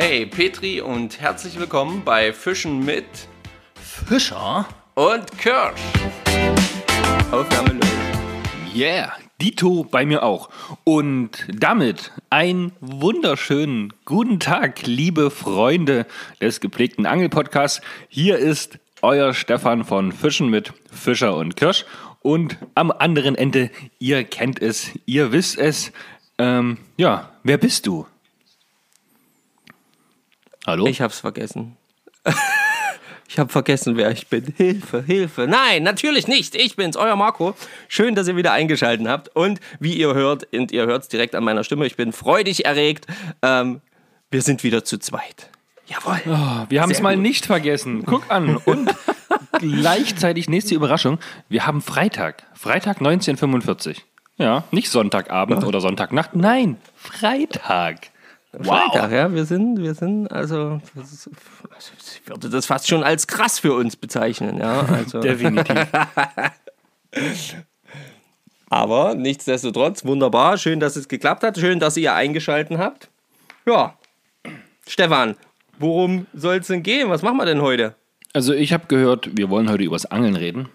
Hey Petri und herzlich willkommen bei Fischen mit Fischer? und Kirsch. Aufnahme los. Yeah, Dito bei mir auch. Und damit einen wunderschönen guten Tag, liebe Freunde des gepflegten Angelpodcasts. Hier ist euer Stefan von Fischen mit Fischer und Kirsch. Und am anderen Ende, ihr kennt es, ihr wisst es. Ähm, ja, wer bist du? Hallo? Ich hab's vergessen. Ich habe vergessen, wer ich bin. Hilfe, Hilfe. Nein, natürlich nicht. Ich bin's, euer Marco. Schön, dass ihr wieder eingeschaltet habt. Und wie ihr hört, und ihr hört's direkt an meiner Stimme, ich bin freudig erregt. Ähm, wir sind wieder zu zweit. Jawohl. Oh, wir haben es mal nicht vergessen. Guck an. Und gleichzeitig nächste Überraschung. Wir haben Freitag. Freitag 1945. Ja, nicht Sonntagabend oder Sonntagnacht. Nein, Freitag. Freitag, ja. Wir sind, wir sind, also, ist- ich würde das fast schon als krass für uns bezeichnen, ja. Also, Definitiv. aber nichtsdestotrotz, wunderbar. Schön, dass es geklappt hat. Schön, dass ihr eingeschaltet habt. Ja. Stefan, worum soll es denn gehen? Was machen wir denn heute? Also ich habe gehört, wir wollen heute übers Angeln reden.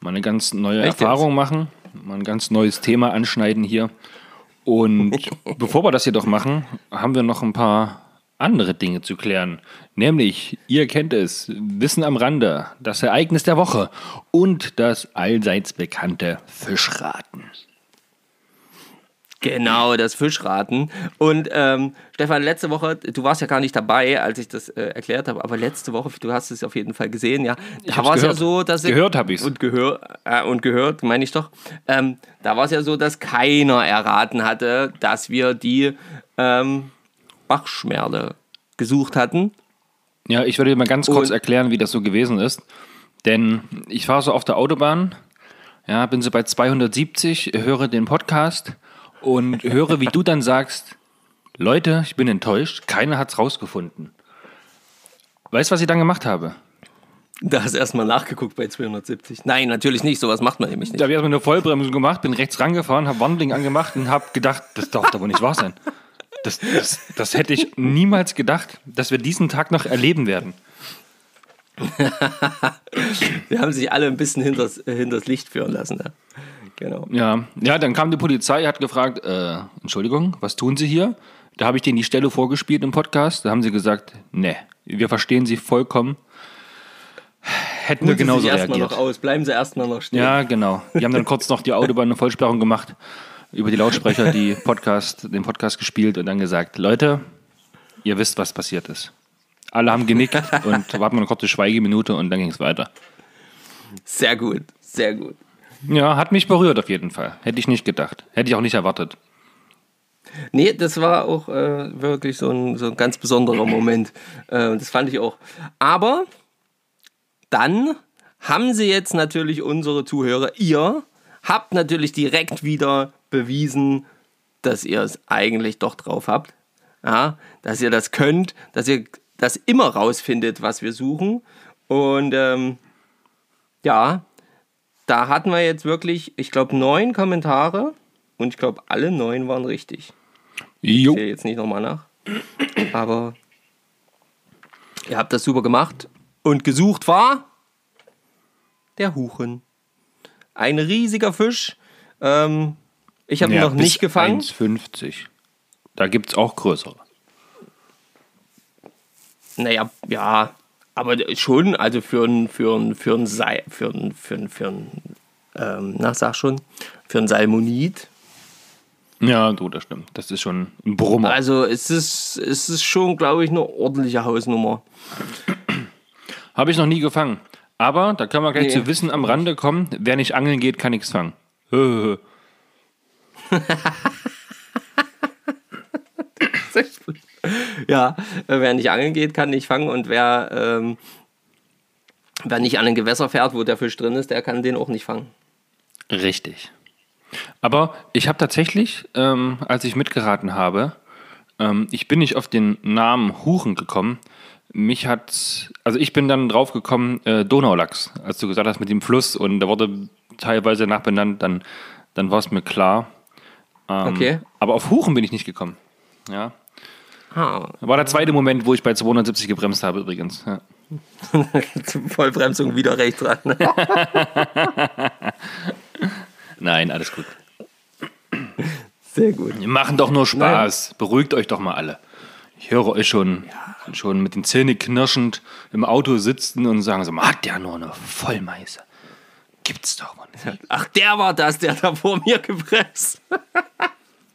Mal eine ganz neue Echt Erfahrung machen. Mal ein ganz neues Thema anschneiden hier. Und bevor wir das jedoch machen, haben wir noch ein paar andere Dinge zu klären. Nämlich, ihr kennt es, Wissen am Rande, das Ereignis der Woche und das allseits bekannte Fischraten. Genau, das Fischraten. Und ähm, Stefan, letzte Woche, du warst ja gar nicht dabei, als ich das äh, erklärt habe, aber letzte Woche, du hast es auf jeden Fall gesehen, ja. Da war es ja so, dass Gehört hab ich's. Und gehört, äh, und gehört, meine ich doch. Ähm, da war es ja so, dass keiner erraten hatte, dass wir die ähm, Bachschmerle gesucht hatten. Ja, ich würde dir mal ganz kurz Und- erklären, wie das so gewesen ist. Denn ich fahre so auf der Autobahn, ja, bin so bei 270, höre den Podcast und höre, wie du dann sagst, Leute, ich bin enttäuscht, keiner hat's rausgefunden. Weißt du, was ich dann gemacht habe? Da hast du erstmal nachgeguckt bei 270. Nein, natürlich nicht, sowas macht man nämlich nicht. Da habe ich erstmal eine Vollbremsung gemacht, bin rechts rangefahren, habe Warnblinken angemacht und habe gedacht, das darf doch wohl nicht wahr sein. Das, das, das hätte ich niemals gedacht, dass wir diesen Tag noch erleben werden. Wir haben sich alle ein bisschen hinters, hinters Licht führen lassen. Ja. Genau. Ja, ja, dann kam die Polizei, hat gefragt, äh, Entschuldigung, was tun Sie hier? Da habe ich denen die Stelle vorgespielt im Podcast. Da haben sie gesagt, ne, wir verstehen Sie vollkommen. Hätten wir Ruhen Sie genauso erstmal reagiert. noch aus. Bleiben Sie erstmal noch stehen. Ja, genau. Die haben dann kurz noch die Autobahn eine Vollsperrung gemacht, über die Lautsprecher die Podcast, den Podcast gespielt und dann gesagt, Leute, ihr wisst, was passiert ist. Alle haben genickt und warten wir eine kurze Schweigeminute und dann ging es weiter. Sehr gut, sehr gut. Ja, hat mich berührt auf jeden Fall. Hätte ich nicht gedacht. Hätte ich auch nicht erwartet. Nee, das war auch äh, wirklich so ein, so ein ganz besonderer Moment. Äh, das fand ich auch. Aber dann haben sie jetzt natürlich unsere Zuhörer, ihr habt natürlich direkt wieder bewiesen, dass ihr es eigentlich doch drauf habt. Ja, dass ihr das könnt, dass ihr das immer rausfindet, was wir suchen. Und ähm, ja, da hatten wir jetzt wirklich, ich glaube, neun Kommentare und ich glaube, alle neun waren richtig. Jo. Ich zähle jetzt nicht nochmal nach. Aber ihr habt das super gemacht. Und gesucht war der Huchen. Ein riesiger Fisch. Ähm, ich habe ihn Ja, noch nicht gefangen. 1,50. Da gibt es auch größere. Naja, ja, aber schon, also für ein, für ein, für ein, Sei, für ein, für ein, für ein ähm, na, sag schon, für ein Salmonid. Ja, du, das stimmt. Das ist schon ein Brummer. Also es ist, es ist schon, glaube ich, eine ordentliche Hausnummer. Habe ich noch nie gefangen. Aber da können wir gleich Nee. zu Wissen am Rande kommen. Wer nicht angeln geht, kann nichts fangen. Ja, äh, wer nicht angeln geht, kann nicht fangen und wer, ähm, wer nicht an ein Gewässer fährt, wo der Fisch drin ist, der kann den auch nicht fangen. Richtig. Aber ich habe tatsächlich, ähm, als ich mitgeraten habe, ähm, ich bin nicht auf den Namen Huchen gekommen. Mich hat, also ich bin dann drauf gekommen, äh, Donaulachs, als du gesagt hast mit dem Fluss und da wurde teilweise nachbenannt, dann, dann war es mir klar. Ähm, Okay. Aber auf Huchen bin ich nicht gekommen. Ja. Ah, War der zweite Moment, wo ich bei 270 gebremst habe übrigens. Ja. Vollbremsung wieder rechts ran. Nein, alles gut. Sehr gut. Wir machen doch nur Spaß. Beruhigt euch doch mal alle. Ich höre euch schon, schon mit den Zähnen knirschend im Auto sitzen und sagen so, mag der nur eine Vollmeise. Gibt's doch wohl nicht. Ach, der war das, der da vor mir gepresst.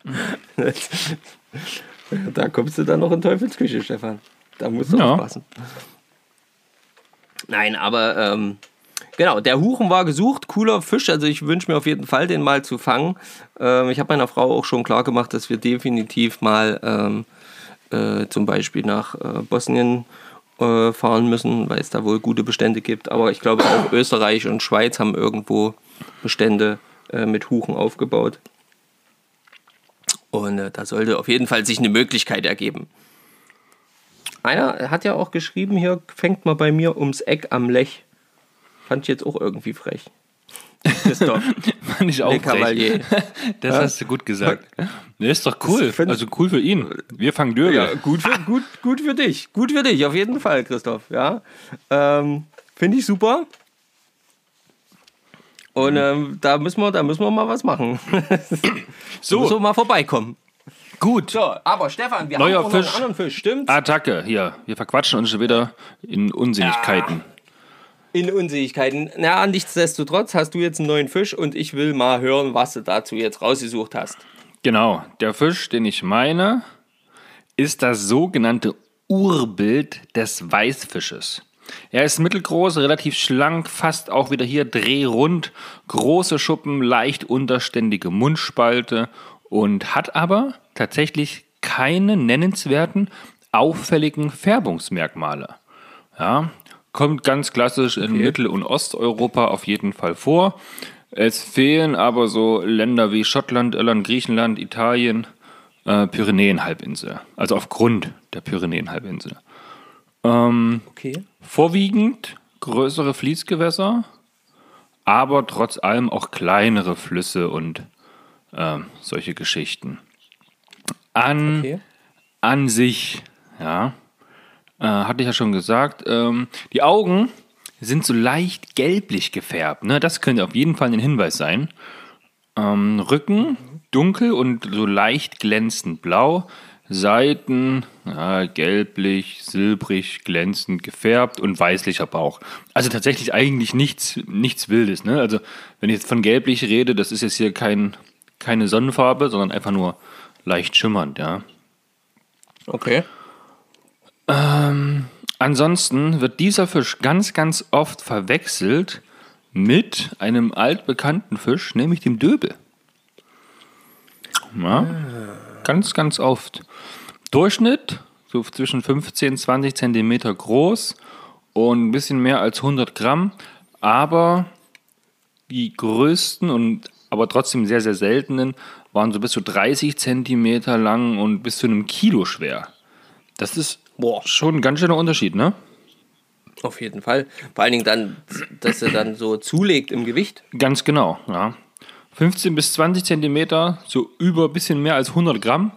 da kommst du dann noch in Teufelsküche, Stefan. Da musst du Ja. aufpassen. Nein, aber ähm, genau, der Huchen war gesucht, cooler Fisch. Also ich wünsche mir auf jeden Fall, den mal zu fangen. Ähm, ich habe meiner Frau auch schon klar gemacht, dass wir definitiv mal ähm, äh, zum Beispiel nach äh, Bosnien äh, fahren müssen, weil es da wohl gute Bestände gibt. Aber ich glaube auch Österreich und Schweiz haben irgendwo Bestände äh, mit Huchen aufgebaut. Und äh, da sollte auf jeden Fall sich eine Möglichkeit ergeben. Einer hat ja auch geschrieben, hier fängt mal bei mir ums Eck am Lech. Fand ich jetzt auch irgendwie frech. Christoph, Fand ich auch Le frech. Cavalier. Das hast du gut gesagt. Der ist doch cool. Also cool für ihn. Wir fangen Dürre. Ja, gut für, gut, gut für dich. Gut für dich, auf jeden Fall, Christoph. Ja. Ähm, Finde ich super. Und ähm, da, müssen wir, da müssen wir mal was machen. so. Wir mal vorbeikommen. Gut. So, aber Stefan, wir Neuer haben auch noch Fisch. einen anderen Fisch, stimmt? Attacke. Hier, wir verquatschen uns schon wieder in Unsinnigkeiten. In Unsicherheiten. Na, nichtsdestotrotz hast du jetzt einen neuen Fisch und ich will mal hören, was du dazu jetzt rausgesucht hast. Genau. Der Fisch, den ich meine, ist das sogenannte Urbild des Weißfisches. Er ist mittelgroß, relativ schlank, fast auch wieder hier drehrund, große Schuppen, leicht unterständige Mundspalte und hat aber tatsächlich keine nennenswerten, auffälligen Färbungsmerkmale. Ja, kommt ganz klassisch in Mittel- und Osteuropa auf jeden Fall vor. Es fehlen aber so Länder wie Schottland, Irland, Griechenland, Italien, äh, Pyrenäenhalbinsel. Also aufgrund der Pyrenäenhalbinsel. Okay. Vorwiegend größere Fließgewässer, aber trotz allem auch kleinere Flüsse und ähm, solche Geschichten. An, Okay. an sich, ja, äh, hatte ich ja schon gesagt, ähm, die Augen sind so leicht gelblich gefärbt. Ne? Das könnte auf jeden Fall ein Hinweis sein. Ähm, Rücken dunkel und so leicht glänzend blau. Seiten ja, gelblich, silbrig, glänzend gefärbt und weißlicher Bauch. Also tatsächlich eigentlich nichts, nichts Wildes. Ne? Also wenn ich jetzt von gelblich rede, das ist jetzt hier kein, keine Sonnenfarbe, sondern einfach nur leicht schimmernd. Ja. Okay. Ansonsten wird dieser Fisch ganz, ganz oft verwechselt mit einem altbekannten Fisch, nämlich dem Döbel. Ja, ganz, ganz oft. Durchschnitt so zwischen 15 20 Zentimeter groß und ein bisschen mehr als 100 Gramm, aber die größten und aber trotzdem sehr, sehr seltenen waren so bis zu 30 Zentimeter lang und bis zu einem Kilo schwer. Das ist Boah. schon ein ganz schöner Unterschied, ne? Auf jeden Fall. Vor allen Dingen dann, dass er dann so zulegt im Gewicht. Ganz genau, ja. 15 bis 20 Zentimeter, so über ein bisschen mehr als 100 Gramm.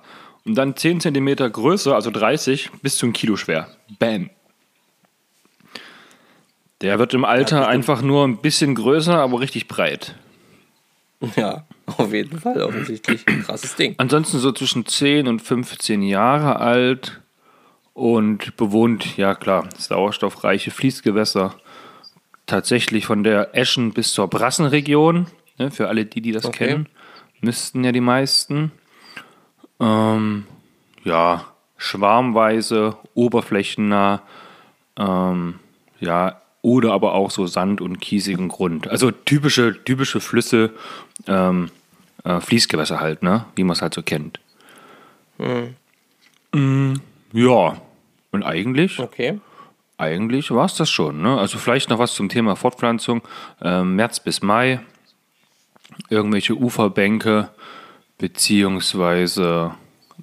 Und dann 10 Zentimeter größer, also 30, bis zu ein Kilo schwer. Bam. Der wird im Alter einfach nur ein bisschen größer, aber richtig breit. Ja, auf jeden Fall. Offensichtlich ein krasses Ding. Ansonsten so zwischen 10 und 15 Jahre alt und bewohnt, ja klar, sauerstoffreiche Fließgewässer. Tatsächlich von der Eschen bis zur Brassenregion. Ne, für alle, die, die das Okay. kennen, müssten ja die meisten. Ähm, ja, schwarmweise, oberflächennah, ähm, ja, oder aber auch so Sand- und kiesigen Grund. Also typische, typische Flüsse, ähm, äh, Fließgewässer halt, ne? Wie man es halt so kennt. Mm, ja, und eigentlich, Okay. eigentlich war es das schon. Ne? Also vielleicht noch was zum Thema Fortpflanzung. Ähm, März bis Mai, irgendwelche Uferbänke, beziehungsweise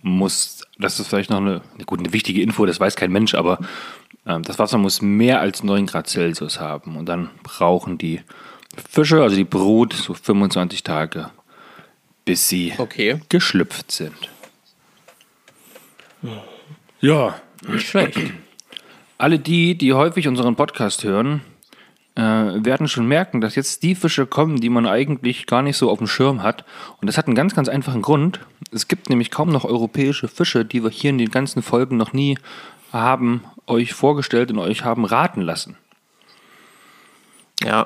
muss, das ist vielleicht noch eine, gut, eine wichtige Info, das weiß kein Mensch, aber ähm, das Wasser muss mehr als 9 Grad Celsius haben. Und dann brauchen die Fische, also die Brut, so 25 Tage, bis sie Okay. geschlüpft sind. Ja, Nicht schlecht. alle die, die häufig unseren Podcast hören, äh, werden schon merken, dass jetzt die Fische kommen, die man eigentlich gar nicht so auf dem Schirm hat. Und das hat einen ganz, ganz einfachen Grund. Es gibt nämlich kaum noch europäische Fische, die wir hier in den ganzen Folgen noch nie haben euch vorgestellt und euch haben raten lassen. Ja.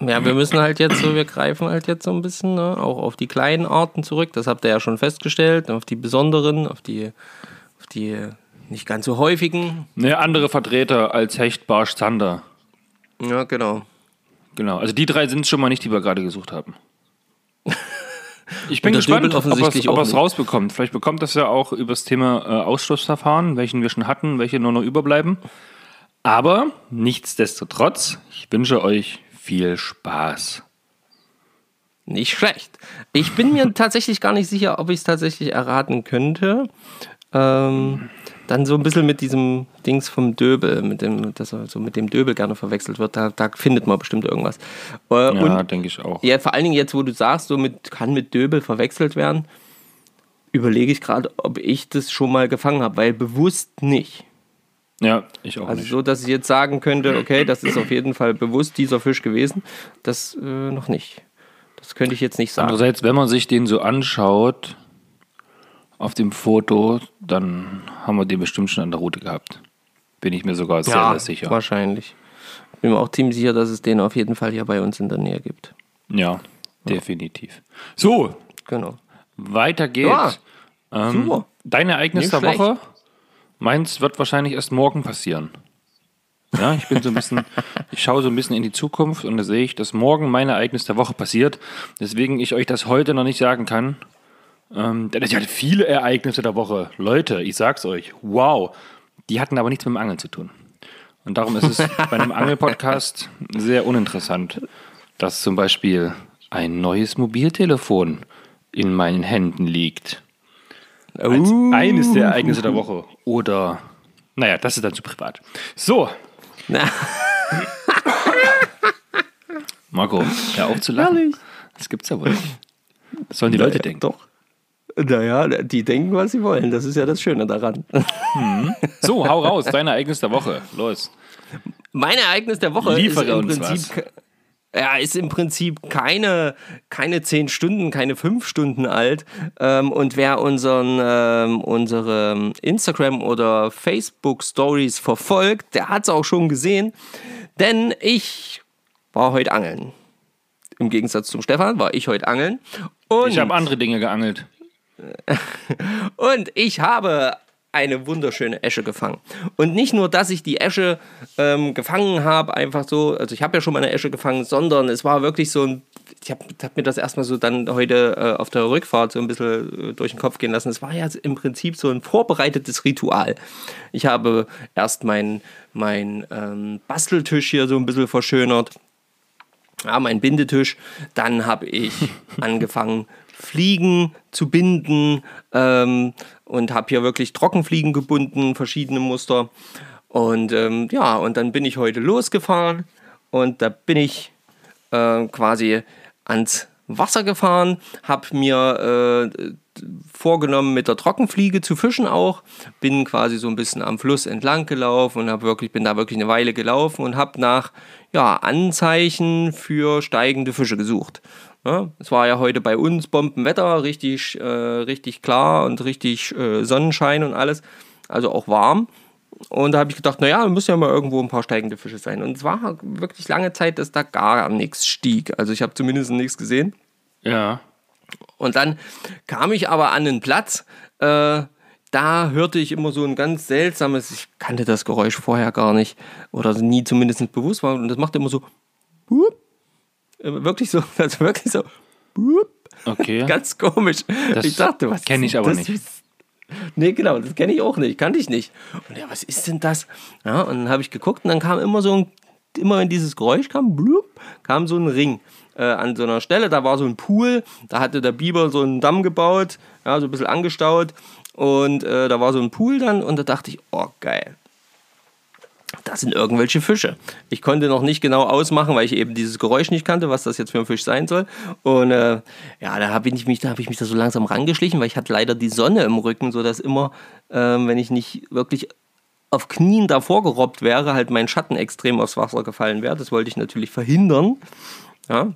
Ja, wir müssen halt jetzt so, wir greifen halt jetzt so ein bisschen ne, auch auf die kleinen Arten zurück. Das habt ihr ja schon festgestellt, auf die besonderen, auf die, auf die nicht ganz so häufigen. Ne, andere Vertreter als Hecht, Barsch, Zander. Ja, genau. Genau, also die drei sind es schon mal nicht, die wir gerade gesucht haben. Ich bin gespannt, Döbel ob er offensichtlich es rausbekommt. Vielleicht bekommt das ja auch über das Thema äh, Ausschlussverfahren, welchen wir schon hatten, welche nur noch überbleiben. Aber nichtsdestotrotz, ich wünsche euch viel Spaß. Nicht schlecht. Ich bin mir tatsächlich gar nicht sicher, ob ich es tatsächlich erraten könnte. Ähm, dann so ein bisschen mit diesem Dings vom Döbel, mit dem, dass er so mit dem Döbel gerne verwechselt wird. Da, da findet man bestimmt irgendwas. Äh, Ja, denke ich auch. ja, vor allen Dingen jetzt, wo du sagst, so mit, kann mit Döbel verwechselt werden, überlege ich gerade, ob ich das schon mal gefangen habe, weil bewusst nicht. Ja, ich auch Also nicht. so, dass ich jetzt sagen könnte, okay, das ist auf jeden Fall bewusst dieser Fisch gewesen, das äh, noch nicht. Das könnte ich jetzt nicht sagen. Andererseits, wenn man sich den so anschaut auf dem Foto, dann haben wir den bestimmt schon an der Route gehabt. Bin ich mir sogar sehr, sehr sicher. Wahrscheinlich. Bin mir auch ziemlich sicher, dass es den auf jeden Fall hier bei uns in der Nähe gibt. Ja, definitiv. So, Genau. weiter geht's. Ähm, super. Dein Ereignis der schlecht. Woche? Meins wird wahrscheinlich erst morgen passieren. Ja, ich bin so ein bisschen, ich schaue so ein bisschen in die Zukunft und da sehe ich, dass morgen mein Ereignis der Woche passiert. Deswegen ich euch das heute noch nicht sagen kann. Ähm, denn es hatte viele Ereignisse der Woche. Leute, ich sag's euch, wow. Die hatten aber nichts mit dem Angeln zu tun. Und darum ist es bei einem Angelpodcast sehr uninteressant, dass zum Beispiel ein neues Mobiltelefon in meinen Händen liegt. Als Uh. eines der Ereignisse der Woche. Oder, naja, das ist dann zu privat. So, Marco, hör auf zu lachen. Das gibt's ja wohl nicht. Das sollen die Leute denken. Doch. Naja, die denken, was sie wollen. Das ist ja das Schöne daran. So, hau raus, dein Ereignis der Woche. Los. Mein Ereignis der Woche Liefere ist im uns Prinzip. Ja, ist im Prinzip keine, keine zehn Stunden, keine fünf Stunden alt. Ähm, und wer unseren, ähm, unsere Instagram- oder Facebook-Stories verfolgt, der hat es auch schon gesehen. Denn ich war heute angeln. Im Gegensatz zum Stefan war ich heute angeln. Und Ich habe andere Dinge geangelt. Und ich habe eine wunderschöne Esche gefangen. Und nicht nur, dass ich die Esche ähm, gefangen habe, einfach so, also ich habe ja schon mal eine Esche gefangen, sondern es war wirklich so ein, ich habe hab mir das erstmal so dann heute äh, auf der Rückfahrt so ein bisschen äh, durch den Kopf gehen lassen. Es war ja im Prinzip so ein vorbereitetes Ritual. Ich habe erst meinen mein, ähm, Basteltisch hier so ein bisschen verschönert ja, mein Bindetisch. Dann habe ich angefangen, Fliegen zu binden ähm, und habe hier wirklich Trockenfliegen gebunden, verschiedene Muster. Und ähm, ja, und dann bin ich heute losgefahren und da bin ich äh, quasi ans Wasser gefahren, habe mir äh, vorgenommen, mit der Trockenfliege zu fischen auch. Bin quasi so ein bisschen am Fluss entlang gelaufen und hab wirklich, bin da wirklich eine Weile gelaufen und habe nach ja, Anzeichen für steigende Fische gesucht. Ja, es war ja heute bei uns Bombenwetter, richtig, äh, richtig klar und richtig äh, Sonnenschein und alles, also auch warm. Und da habe ich gedacht, naja, muss ja mal irgendwo ein paar steigende Fische sein. Und es war wirklich lange Zeit, dass da gar nichts stieg. Also ich habe zumindest nichts gesehen. Ja. Und dann kam ich aber an einen Platz, äh, da hörte ich immer so ein ganz seltsames, ich kannte das Geräusch vorher gar nicht oder nie zumindest bewusst war und das machte immer so, Äh, wirklich so, also wirklich so, Okay. ganz komisch. Das ich dachte, was kenn ist ich aber das? nicht. Nee, genau, das kenne ich auch nicht, kannte ich nicht. Und ja, was ist denn das? Ja, und dann habe ich geguckt und dann kam immer so ein, immer wenn dieses Geräusch kam, blub, kam so ein Ring äh, an so einer Stelle, da war so ein Pool, da hatte der Biber so einen Damm gebaut, ja, so ein bisschen angestaut und äh, da war so ein Pool dann und da dachte ich, oh geil. Das sind irgendwelche Fische. Ich konnte noch nicht genau ausmachen, weil ich eben dieses Geräusch nicht kannte, was das jetzt für ein Fisch sein soll. Und äh, ja, da habe ich, mich, da hab ich mich da so langsam rangeschlichen, weil ich hatte leider die Sonne im Rücken, sodass immer, äh, wenn ich nicht wirklich auf Knien davor gerobbt wäre, halt mein Schatten extrem aufs Wasser gefallen wäre. Das wollte ich natürlich verhindern. Ja.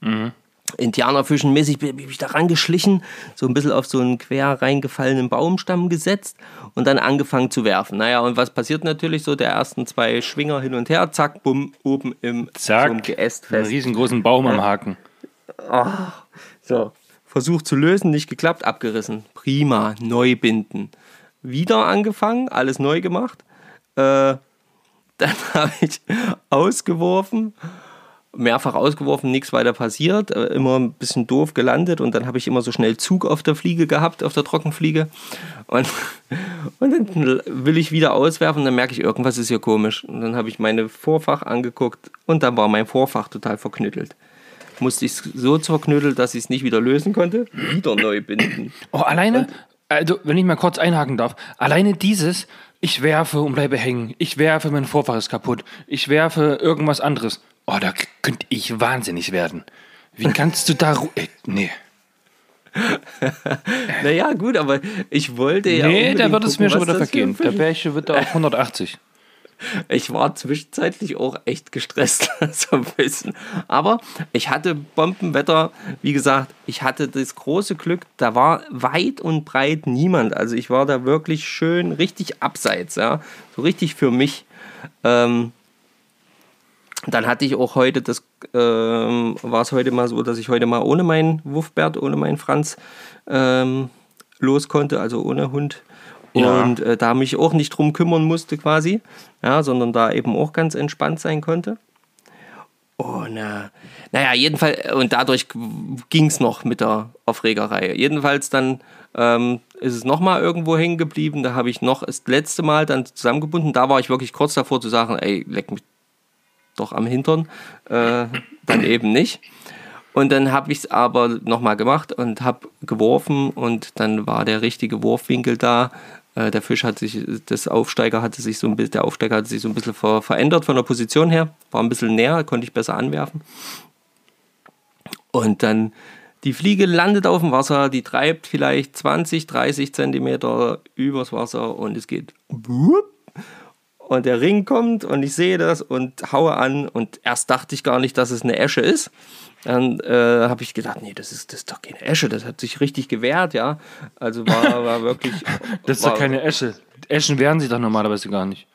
Mhm. Indianerfischen-mäßig bin ich da rangeschlichen, so ein bisschen auf so einen quer reingefallenen Baumstamm gesetzt und dann angefangen zu werfen. Naja, und was passiert natürlich so? Der ersten zwei Schwinger hin und her, zack, bumm, oben im zack, Geäst fest. Einen riesengroßen Baum ja. am Haken. Oh, so, Versuch zu lösen, nicht geklappt, abgerissen. Prima, neu binden. Wieder angefangen, alles neu gemacht. Äh, dann habe ich ausgeworfen mehrfach ausgeworfen, nichts weiter passiert, äh, immer ein bisschen doof gelandet und dann habe ich immer so schnell Zug auf der Fliege gehabt, auf der Trockenfliege. Und, und dann will ich wieder auswerfen und dann merke ich, irgendwas ist hier komisch. Und dann habe ich meine Vorfach angeguckt und dann war mein Vorfach total verknüttelt. Musste ich es so zerknüttelt, dass ich es nicht wieder lösen konnte, wieder neu binden. Oh, alleine, also wenn ich mal kurz einhaken darf, alleine dieses, ich werfe und bleibe hängen, ich werfe, mein Vorfach ist kaputt, ich werfe irgendwas anderes Oh, da könnte ich wahnsinnig werden. Wie kannst du da. Ey, nee. naja, gut, aber ich wollte ja. Nee, da wird es mir schon wieder vergehen. Der Bärchen wird da auf 180. Ich war zwischenzeitlich auch echt gestresst, so ein bisschen. Aber ich hatte Bombenwetter. Wie gesagt, ich hatte das große Glück, da war weit und breit niemand. Also ich war da wirklich schön richtig abseits, ja. So richtig für mich. Ähm, dann hatte ich auch heute, das ähm, war es heute mal so, dass ich heute mal ohne meinen Wuffbert, ohne meinen Franz ähm, los konnte, also ohne Hund. Ja. Und äh, da mich auch nicht drum kümmern musste quasi, ja, sondern da eben auch ganz entspannt sein konnte. Und äh, naja, jedenfalls, und dadurch ging es noch mit der Aufregerei. Jedenfalls dann ähm, ist es nochmal irgendwo hängen geblieben. Da habe ich noch das letzte Mal dann zusammengebunden. Da war ich wirklich kurz davor zu sagen, ey, leck mich doch am Hintern, äh, dann eben nicht. Und dann habe ich es aber nochmal gemacht und habe geworfen und dann war der richtige Wurfwinkel da. Äh, der Fisch hat sich, das Aufsteiger hatte sich so ein bisschen, der Aufsteiger hatte sich so ein bisschen ver verändert von der Position her, war ein bisschen näher, konnte ich besser anwerfen. Und dann die Fliege landet auf dem Wasser, die treibt vielleicht 20, 30 Zentimeter übers Wasser und es geht und der Ring kommt und ich sehe das und haue an und erst dachte ich gar nicht, dass es eine Esche ist. Dann äh, habe ich gedacht, nee, das ist, das ist doch keine Esche, das hat sich richtig gewehrt, ja. Also war, war wirklich. das ist war, doch keine Esche. Eschen wehren sich doch normalerweise gar nicht.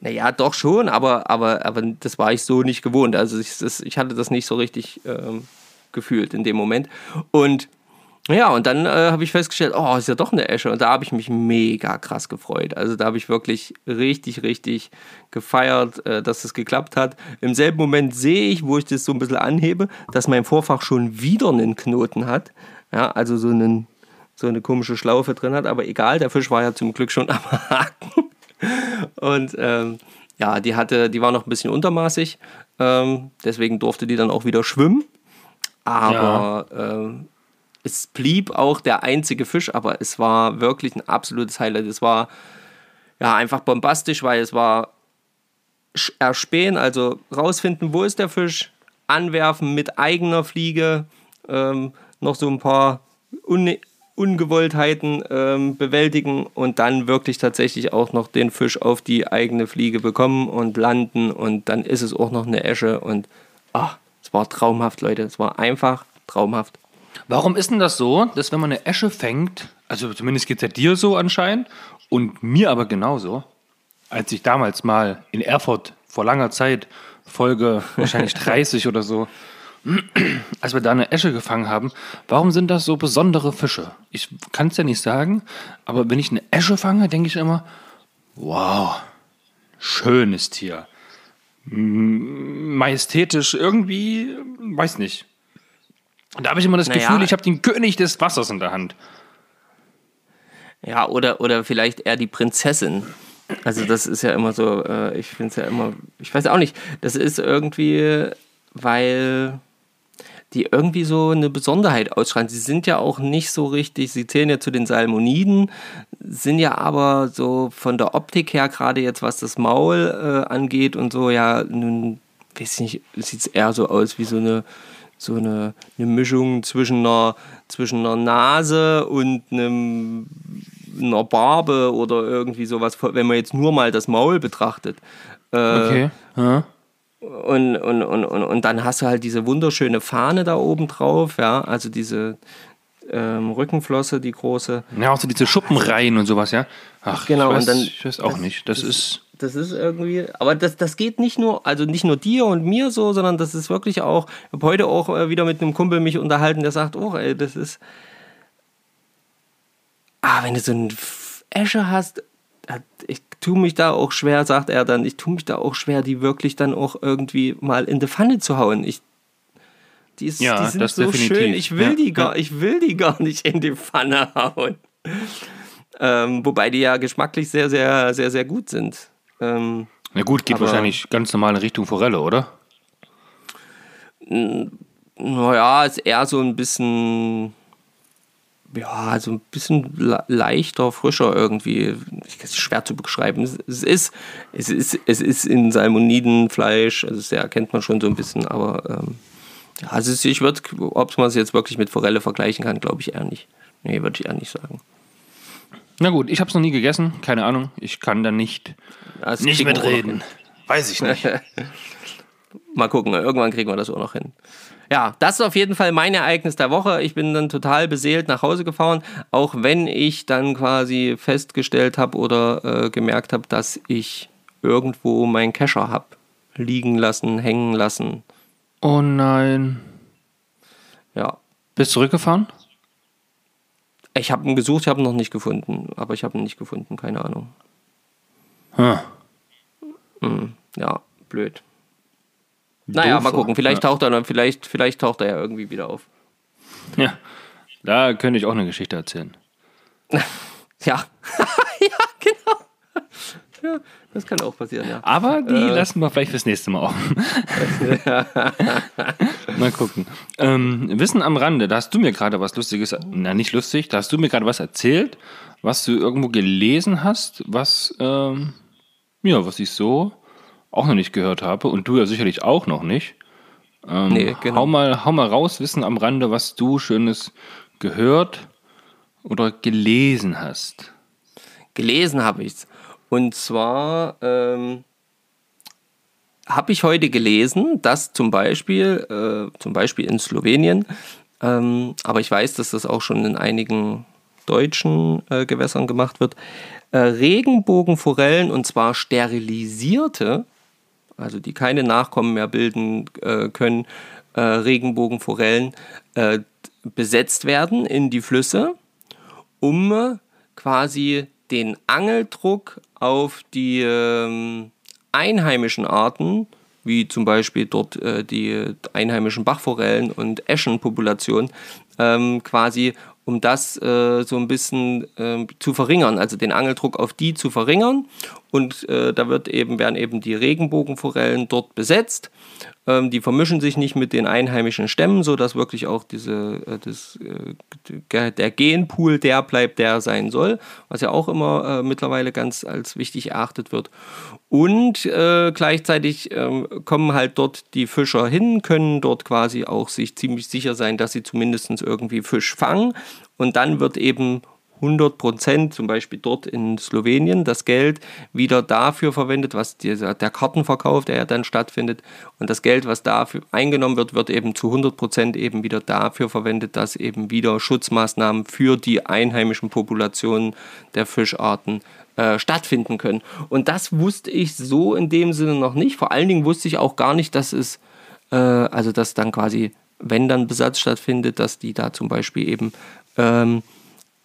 Naja, doch schon, aber, aber, aber das war ich so nicht gewohnt. Also ich, das, ich hatte das nicht so richtig ähm, gefühlt in dem Moment. Und ja, und dann äh, habe ich festgestellt, oh, ist ja doch eine Esche. Und da habe ich mich mega krass gefreut. Also da habe ich wirklich richtig, richtig gefeiert, äh, dass es geklappt hat. Im selben Moment sehe ich, wo ich das so ein bisschen anhebe, dass mein Vorfach schon wieder einen Knoten hat. Ja, also so, einen, so eine komische Schlaufe drin hat. Aber egal, der Fisch war ja zum Glück schon am Haken. Und ähm, ja, die hatte, die war noch ein bisschen untermaßig. Ähm, deswegen durfte die dann auch wieder schwimmen. Aber ja. ähm, es blieb auch der einzige Fisch, aber es war wirklich ein absolutes Highlight. Es war ja einfach bombastisch, weil es war erspähen, also rausfinden, wo ist der Fisch, anwerfen mit eigener Fliege, ähm, noch so ein paar Un Ungewolltheiten ähm, bewältigen und dann wirklich tatsächlich auch noch den Fisch auf die eigene Fliege bekommen und landen und dann ist es auch noch eine Esche und ach, es war traumhaft, Leute. Es war einfach traumhaft. Warum ist denn das so, dass wenn man eine Esche fängt, also zumindest geht es ja dir so anscheinend und mir aber genauso, als ich damals mal in Erfurt vor langer Zeit, Folge wahrscheinlich 30 oder so, als wir da eine Esche gefangen haben, warum sind das so besondere Fische? Ich kann es ja nicht sagen, aber wenn ich eine Esche fange, denke ich immer, wow, schönes Tier. Majestätisch, irgendwie, weiß nicht. Und da habe ich immer das naja. Gefühl, ich habe den König des Wassers in der Hand. Ja, oder, oder vielleicht eher die Prinzessin. Also das ist ja immer so, äh, ich finde es ja immer, ich weiß auch nicht, das ist irgendwie, weil die irgendwie so eine Besonderheit ausschreiben. Sie sind ja auch nicht so richtig, sie zählen ja zu den Salmoniden, sind ja aber so von der Optik her, gerade jetzt was das Maul äh, angeht und so, ja, nun, weiß nicht, sieht es eher so aus wie so eine, so eine, eine Mischung zwischen einer, zwischen einer Nase und einem, einer Barbe oder irgendwie sowas, wenn man jetzt nur mal das Maul betrachtet. Äh, Okay. Ja. und, und, und, und, und dann hast du halt diese wunderschöne Fahne da oben drauf, ja, also diese ähm, Rückenflosse, die große. Ja, auch so diese Schuppenreihen und sowas, ja. Ach, Genau, ich weiß, und dann- ich weiß auch nicht. Das, ist. Das ist irgendwie, aber das, das geht nicht nur, also nicht nur dir und mir so, sondern das ist wirklich auch, ich habe heute auch äh, wieder mit einem Kumpel mich unterhalten, der sagt, oh, ey, das ist, ah, wenn du so ein Esche hast, ich tue mich da auch schwer, sagt er dann, ich tue mich da auch schwer, die wirklich dann auch irgendwie mal in die Pfanne zu hauen. Ich, die, ist, Ja, die sind so definitiv. schön, ich will, Ja, die gar, ja. ich will die gar nicht in die Pfanne hauen. Ähm, wobei die ja geschmacklich sehr, sehr, sehr, sehr gut sind. Ähm, Na gut, geht Aber- wahrscheinlich ganz normal in Richtung Forelle, oder? naja, ist eher so ein bisschen, ja, so ein bisschen le- leichter, frischer irgendwie. Ich- Es ist schwer zu beschreiben. Es, ist, es, ist, es ist in Salmonidenfleisch, also das erkennt man schon so ein bisschen, aber ähm, also ich würde, ob man es jetzt wirklich mit Forelle vergleichen kann, glaube ich eher nicht. Nee, würde ich eher nicht sagen. Na gut, ich habe es noch nie gegessen. Keine Ahnung. Ich kann da nicht, das nicht mitreden. Weiß ich nicht. Mal gucken, irgendwann kriegen wir das auch noch hin. Ja, das ist auf jeden Fall mein Ereignis der Woche. Ich bin dann total beseelt nach Hause gefahren, auch wenn ich dann quasi festgestellt habe oder äh, gemerkt habe, dass ich irgendwo meinen Kescher habe liegen lassen, hängen lassen. Oh nein. Ja, Bist du zurückgefahren? Ich habe ihn gesucht, ich habe ihn noch nicht gefunden, aber ich habe ihn nicht gefunden, keine Ahnung. Hm. Ja, blöd. Naja, mal Doof, gucken, vielleicht ja. taucht er dann, vielleicht, vielleicht taucht er ja irgendwie wieder auf. Ja. Da könnte ich auch eine Geschichte erzählen. Ja. Ja, das kann auch passieren, ja. Aber die lassen wir vielleicht fürs nächste Mal offen. Mal gucken. Ähm, Wissen am Rande, da hast du mir gerade was Lustiges, na nicht lustig, da hast du mir gerade was erzählt, was du irgendwo gelesen hast, was, ähm, ja, was ich so auch noch nicht gehört habe und du ja sicherlich auch noch nicht. Ähm, Nee, genau. hau, mal, hau mal raus, Wissen am Rande, was du Schönes gehört oder gelesen hast. Gelesen habe ich es. Und zwar ähm, habe ich heute gelesen, dass zum Beispiel, äh, zum Beispiel in Slowenien, ähm, aber ich weiß, dass das auch schon in einigen deutschen äh, Gewässern gemacht wird, äh, Regenbogenforellen und zwar sterilisierte, also die keine Nachkommen mehr bilden äh, können, äh, Regenbogenforellen äh, besetzt werden in die Flüsse um quasi den Angeldruck auf die ähm, einheimischen Arten, wie zum Beispiel dort äh, die einheimischen Bachforellen und Eschenpopulationen, ähm, quasi um das äh, so ein bisschen ähm, zu verringern, also den Angeldruck auf die zu verringern. Und äh, da wird eben, werden eben die Regenbogenforellen dort besetzt. Ähm, die vermischen sich nicht mit den einheimischen Stämmen, sodass wirklich auch diese, äh, das, äh, der Genpool der bleibt, der sein soll, was ja auch immer äh, mittlerweile ganz als wichtig erachtet wird. Und äh, gleichzeitig ähm, kommen halt dort die Fischer hin, können dort quasi auch sich ziemlich sicher sein, dass sie zumindest irgendwie Fisch fangen. Und dann wird eben 100 Prozent, zum Beispiel dort in Slowenien, das Geld wieder dafür verwendet, was dieser, der Kartenverkauf, der ja dann stattfindet. Und das Geld, was dafür eingenommen wird, wird eben zu 100 Prozent eben wieder dafür verwendet, dass eben wieder Schutzmaßnahmen für die einheimischen Populationen der Fischarten äh, stattfinden können. Und das wusste ich so in dem Sinne noch nicht. Vor allen Dingen wusste ich auch gar nicht, dass es, äh, also dass dann quasi, wenn dann Besatz stattfindet, dass die da zum Beispiel eben ähm,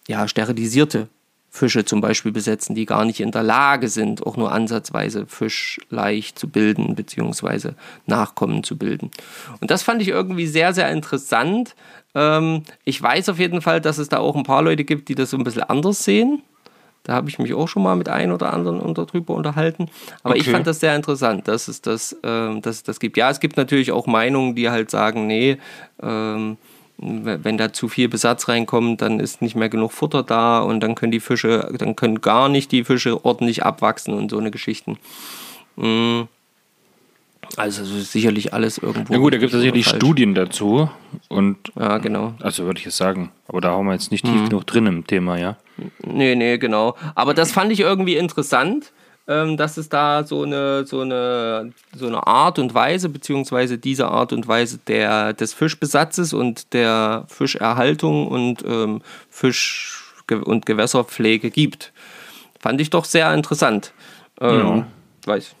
ja, sterilisierte Fische zum Beispiel besetzen, die gar nicht in der Lage sind, auch nur ansatzweise Fischleich zu bilden, beziehungsweise Nachkommen zu bilden. Und das fand ich irgendwie sehr, sehr interessant. Ähm, ich weiß auf jeden Fall, dass es da auch ein paar Leute gibt, die das so ein bisschen anders sehen. Da habe ich mich auch schon mal mit ein oder anderen unter, drüber unterhalten. Aber ich Okay. fand das sehr interessant, dass es das, ähm, dass es das gibt. Ja, es gibt natürlich auch Meinungen, die halt sagen, nee, ähm, wenn da zu viel Besatz reinkommt, dann ist nicht mehr genug Futter da und dann können die Fische, dann können gar nicht die Fische ordentlich abwachsen und so eine Geschichten. Mm. Also sicherlich alles irgendwo. Ja gut, da gibt es sicherlich Studien dazu. Und ja, genau. Also würde ich es sagen. Aber da haben wir jetzt nicht tief mhm. genug drin im Thema, ja. Nee, nee, genau. Aber das fand ich irgendwie interessant, dass es da so eine, so, eine, so eine Art und Weise, beziehungsweise diese Art und Weise der, des Fischbesatzes und der Fischerhaltung und ähm, Fisch- und Gewässerpflege gibt. Fand ich doch sehr interessant. Ähm, ja. Weiß.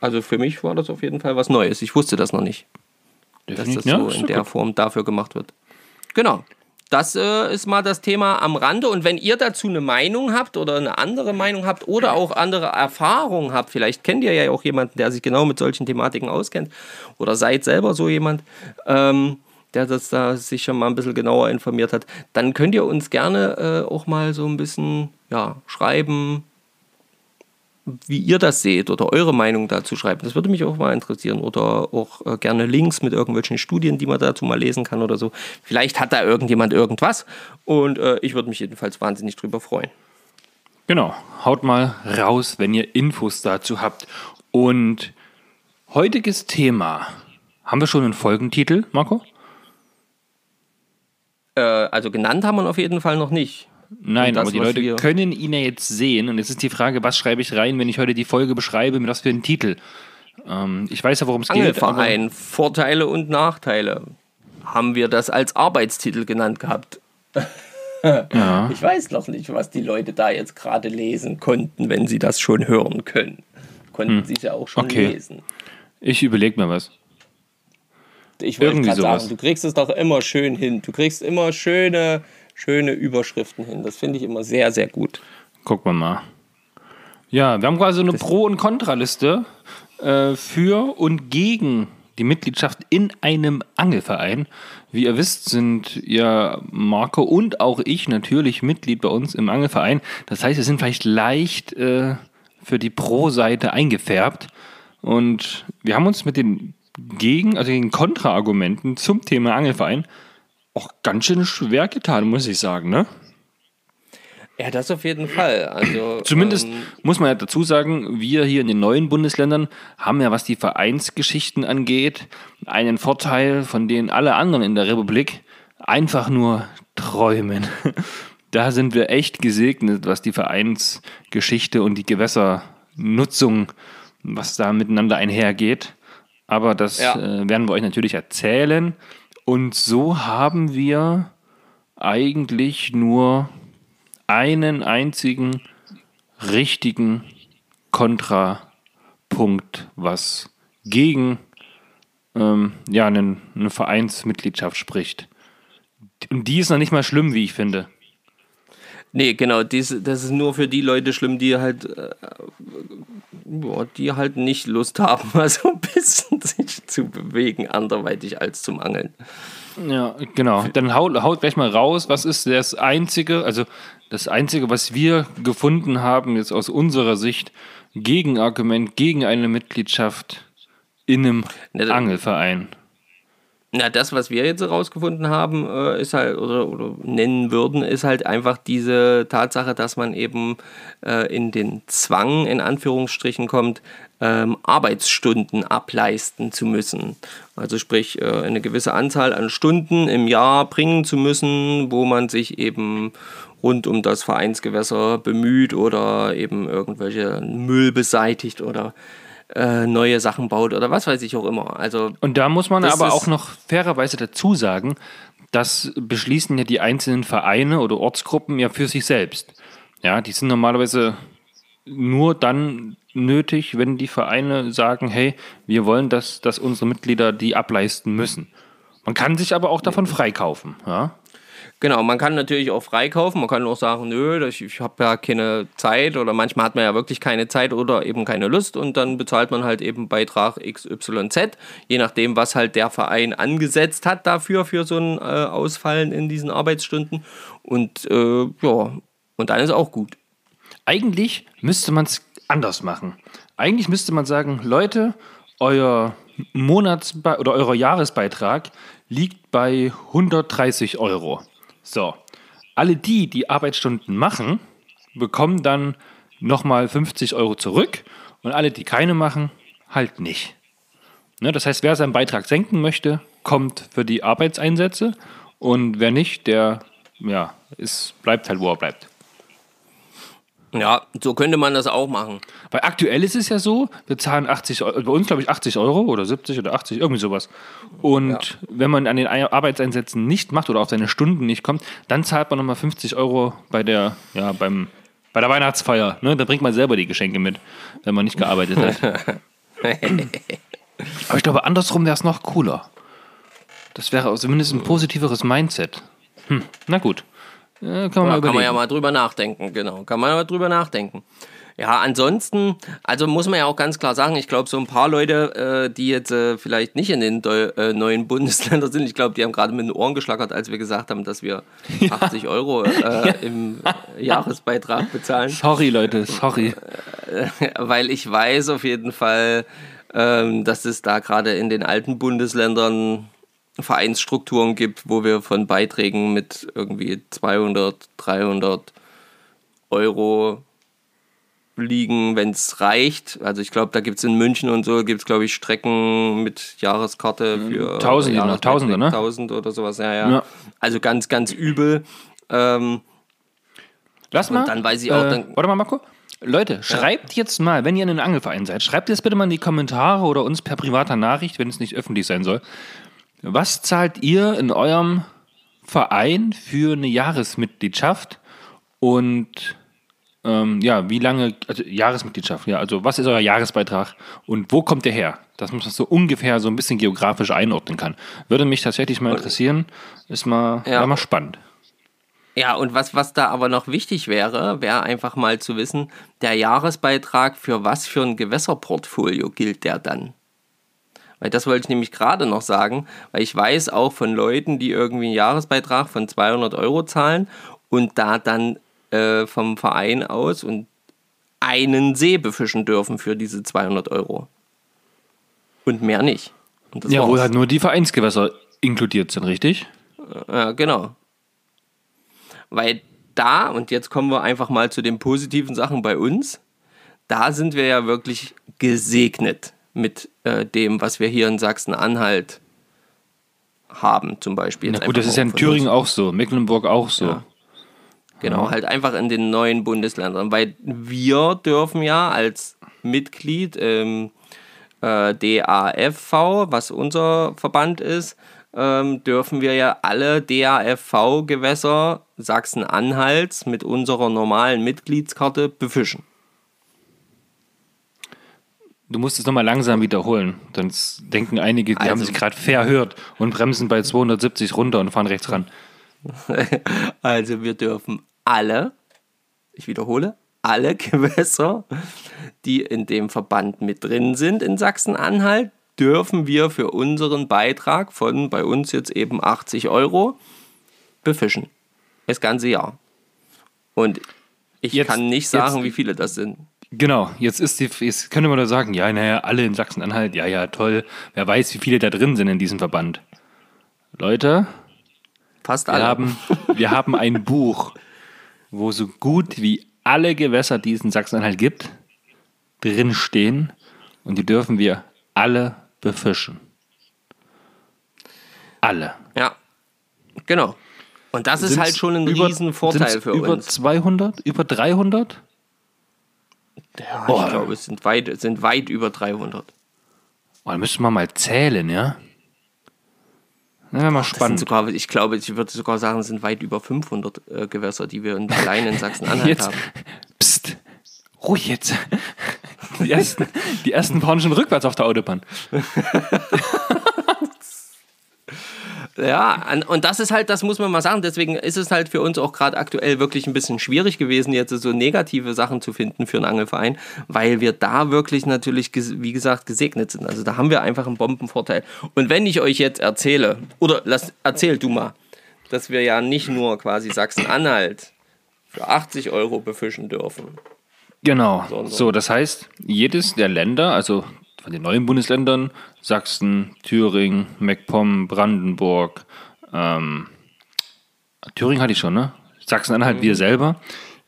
Also für mich war das auf jeden Fall was Neues. Ich wusste das noch nicht. Definitiv. Dass das so in der Form dafür gemacht wird. Genau. Das äh, ist mal das Thema am Rande. Und wenn ihr dazu eine Meinung habt oder eine andere Meinung habt oder auch andere Erfahrungen habt, vielleicht kennt ihr ja auch jemanden, der sich genau mit solchen Thematiken auskennt oder seid selber so jemand, ähm, der das da sich schon mal ein bisschen genauer informiert hat, dann könnt ihr uns gerne äh, auch mal so ein bisschen ja, schreiben, wie ihr das seht oder eure Meinung dazu schreiben. Das würde mich auch mal interessieren. Oder auch äh, gerne Links mit irgendwelchen Studien, die man dazu mal lesen kann oder so. Vielleicht hat da irgendjemand irgendwas und äh, ich würde mich jedenfalls wahnsinnig drüber freuen. Genau, haut mal raus, wenn ihr Infos dazu habt. Und heutiges Thema. Haben wir schon einen Folgentitel, Marco? Äh, also genannt haben wir auf jeden Fall noch nicht. Nein, das, aber die Leute können ihn ja jetzt sehen. Und jetzt ist die Frage, was schreibe ich rein, wenn ich heute die Folge beschreibe, mit was für einen Titel? Ähm, ich weiß ja, worum es geht. Angelverein, Vorteile und Nachteile. Haben wir das als Arbeitstitel genannt gehabt. ja. Ich weiß noch nicht, was die Leute da jetzt gerade lesen konnten, wenn sie das schon hören können. Konnten hm. sie es ja auch schon okay. lesen. Ich überlege mir was. Ich wollte gerade sagen, du kriegst es doch immer schön hin. Du kriegst immer schöne schöne Überschriften hin. Das finde ich immer sehr, sehr gut. Gucken wir mal. Ja, wir haben quasi eine Pro- und Kontraliste äh, für und gegen die Mitgliedschaft in einem Angelverein. Wie ihr wisst, sind ja Marco und auch ich natürlich Mitglied bei uns im Angelverein. Das heißt, wir sind vielleicht leicht äh, für die Pro-Seite eingefärbt. Und wir haben uns mit den Gegen-, also den Kontraargumenten zum Thema Angelverein auch ganz schön schwer getan, muss ich sagen, ne? Ja, das auf jeden Fall. Also, Zumindest ähm, muss man ja dazu sagen, wir hier in den neuen Bundesländern haben ja, was die Vereinsgeschichten angeht, einen Vorteil, von denen alle anderen in der Republik einfach nur träumen. Da sind wir echt gesegnet, was die Vereinsgeschichte und die Gewässernutzung, was da miteinander einhergeht. Aber das ja. äh, werden wir euch natürlich erzählen. Und so haben wir eigentlich nur einen einzigen richtigen Kontrapunkt, was gegen ähm, ja, eine, eine Vereinsmitgliedschaft spricht. Und die ist noch nicht mal schlimm, wie ich finde. Nee, genau, dies, das ist nur für die Leute schlimm, die halt, äh, die halt nicht Lust haben, mal so ein bisschen sich zu bewegen, anderweitig als zum Angeln. Ja, genau. Dann haut, haut gleich mal raus, was ist das Einzige, also das Einzige, was wir gefunden haben, jetzt aus unserer Sicht, Gegenargument gegen eine Mitgliedschaft in einem ne, Angelverein. Na, das, was wir jetzt herausgefunden haben, äh, ist halt, oder, oder, nennen würden, ist halt einfach diese Tatsache, dass man eben äh, in den Zwang, in Anführungsstrichen, kommt, ähm, Arbeitsstunden ableisten zu müssen. Also sprich, äh, eine gewisse Anzahl an Stunden im Jahr bringen zu müssen, wo man sich eben rund um das Vereinsgewässer bemüht oder eben irgendwelche Müll beseitigt oder äh, neue Sachen baut oder was weiß ich auch immer. Also, Und da muss man aber auch noch fairerweise dazu sagen, das beschließen ja die einzelnen Vereine oder Ortsgruppen ja für sich selbst. Ja, die sind normalerweise nur dann nötig, wenn die Vereine sagen, hey, wir wollen, dass, dass unsere Mitglieder die ableisten müssen. Man kann sich aber auch davon freikaufen. Ja? Genau, man kann natürlich auch freikaufen. Man kann auch sagen, nö, ich, ich habe ja keine Zeit oder manchmal hat man ja wirklich keine Zeit oder eben keine Lust und dann bezahlt man halt eben Beitrag XYZ, je nachdem, was halt der Verein angesetzt hat dafür, für so ein äh, Ausfallen in diesen Arbeitsstunden. Und äh, ja, und dann ist auch gut. Eigentlich müsste man es anders machen. Eigentlich müsste man sagen, Leute, euer Monatsbe oder euer Jahresbeitrag liegt bei 130 Euro. So, alle die, die Arbeitsstunden machen, bekommen dann nochmal 50 Euro zurück und alle, die keine machen, halt nicht. Ne, das heißt, wer seinen Beitrag senken möchte, kommt für die Arbeitseinsätze und wer nicht, der ja, ist, bleibt halt, wo er bleibt. Ja, so könnte man das auch machen. Weil aktuell ist es ja so, wir zahlen 80 Euro, bei uns glaube ich 80 Euro oder 70 oder 80, irgendwie sowas. Und ja. wenn man an den Arbeitseinsätzen nicht macht oder auf seine Stunden nicht kommt, dann zahlt man nochmal 50 Euro bei der, ja, beim, bei der Weihnachtsfeier. Ne? Da bringt man selber die Geschenke mit, wenn man nicht gearbeitet hat. Aber ich glaube, andersrum wäre es noch cooler. Das wäre zumindest ein positiveres Mindset. Hm, na gut. Ja, kann, man ja, kann man ja mal drüber nachdenken, genau. Kann man mal drüber nachdenken. Ja, ansonsten, also muss man ja auch ganz klar sagen, ich glaube, so ein paar Leute, äh, die jetzt äh, vielleicht nicht in den äh, neuen Bundesländern sind, ich glaube, die haben gerade mit den Ohren geschlackert, als wir gesagt haben, dass wir ja. 80 Euro äh, im Jahresbeitrag bezahlen. Sorry, Leute, sorry. Äh, weil ich weiß auf jeden Fall, ähm, dass es da gerade in den alten Bundesländern Vereinsstrukturen gibt, wo wir von Beiträgen mit irgendwie 200, 300 Euro liegen, wenn es reicht. Also ich glaube, da gibt es in München und so, gibt es glaube ich Strecken mit Jahreskarte mhm. für Tausende, Jahres Tausende, ne? Tausend oder sowas, ja, ja, ja. Also ganz, ganz übel. Ähm, Lass mal. dann weiß ich auch. Äh, dann, warte mal, Marco. Leute, schreibt ja. jetzt mal, wenn ihr in einem Angelverein seid, schreibt jetzt bitte mal in die Kommentare oder uns per privater Nachricht, wenn es nicht öffentlich sein soll. Was zahlt ihr in eurem Verein für eine Jahresmitgliedschaft und ähm, ja, wie lange, also Jahresmitgliedschaft, ja, also was ist euer Jahresbeitrag und wo kommt der her? Dass man das so ungefähr so ein bisschen geografisch einordnen kann. Würde mich tatsächlich mal interessieren, ist mal, ja. mal spannend. Ja, und was, was da aber noch wichtig wäre, wäre einfach mal zu wissen, der Jahresbeitrag für was für ein Gewässerportfolio gilt der dann? Weil das wollte ich nämlich gerade noch sagen, weil ich weiß auch von Leuten, die irgendwie einen Jahresbeitrag von 200 Euro zahlen und da dann äh, vom Verein aus und einen See befischen dürfen für diese 200 Euro. Und mehr nicht. Und ja, war's. wo halt nur die Vereinsgewässer inkludiert sind, richtig? Ja, genau. Weil da, und jetzt kommen wir einfach mal zu den positiven Sachen bei uns, da sind wir ja wirklich gesegnet mit äh, dem, was wir hier in Sachsen-Anhalt haben, zum Beispiel. Na gut, das ist ja in Thüringen auch so, Mecklenburg auch so. Ja. Genau, ja. halt einfach in den neuen Bundesländern, weil wir dürfen ja als Mitglied im äh, DAFV, was unser Verband ist, ähm, dürfen wir ja alle DAFV-Gewässer Sachsen-Anhalts mit unserer normalen Mitgliedskarte befischen. Du musst es nochmal langsam wiederholen. Sonst denken einige, die also, haben sich gerade verhört und bremsen bei 270 runter und fahren rechts ran. Also wir dürfen alle, ich wiederhole, alle Gewässer, die in dem Verband mit drin sind in Sachsen-Anhalt, dürfen wir für unseren Beitrag von bei uns jetzt eben 80 Euro befischen. Das ganze Jahr. Und ich jetzt, kann nicht sagen, jetzt, wie viele das sind. Genau, jetzt ist die, jetzt könnte man da sagen, ja, naja, alle in Sachsen-Anhalt, ja, ja, toll. Wer weiß, wie viele da drin sind in diesem Verband. Leute, fast alle. Wir haben, wir haben ein Buch, wo so gut wie alle Gewässer, die es in Sachsen-Anhalt gibt, drinstehen und die dürfen wir alle befischen. Alle. Ja, genau. Und das Sind's ist halt schon ein über, Riesenvorteil für über uns. Über 200? Über 300? Ja, oh, ich glaube, es sind weit, es sind weit über 300. Oh, da müssen wir mal zählen, ja? Das wäre mal spannend. Sogar, ich glaube, ich würde sogar sagen, es sind weit über 500 äh, Gewässer, die wir in, allein in Sachsen-Anhalt haben. Psst, ruhig jetzt. Die ersten, die ersten fahren schon rückwärts auf der Autobahn. Ja, und das ist halt, das muss man mal sagen, deswegen ist es halt für uns auch gerade aktuell wirklich ein bisschen schwierig gewesen, jetzt so negative Sachen zu finden für einen Angelverein, weil wir da wirklich natürlich, wie gesagt, gesegnet sind. Also da haben wir einfach einen Bombenvorteil. Und wenn ich euch jetzt erzähle, oder lass, erzähl du mal, dass wir ja nicht nur quasi Sachsen-Anhalt für 80 Euro befischen dürfen. Genau. So, das heißt, jedes der Länder, also von den neuen Bundesländern, Sachsen, Thüringen, MacPom, Brandenburg, ähm, Thüringen hatte ich schon, ne? Sachsen-Anhalt, mhm. wir selber.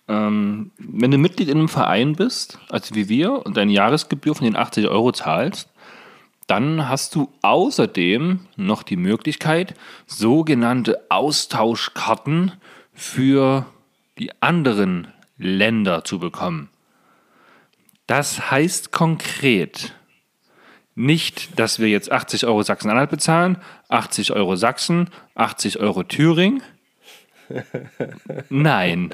Ähm, wenn du Mitglied in einem Verein bist, also wie wir, und deine Jahresgebühr von den 80 Euro zahlst, dann hast du außerdem noch die Möglichkeit, sogenannte Austauschkarten für die anderen Länder zu bekommen. Das heißt konkret nicht, dass wir jetzt 80 Euro Sachsen-Anhalt bezahlen, 80 Euro Sachsen, 80 Euro Thüringen. Nein.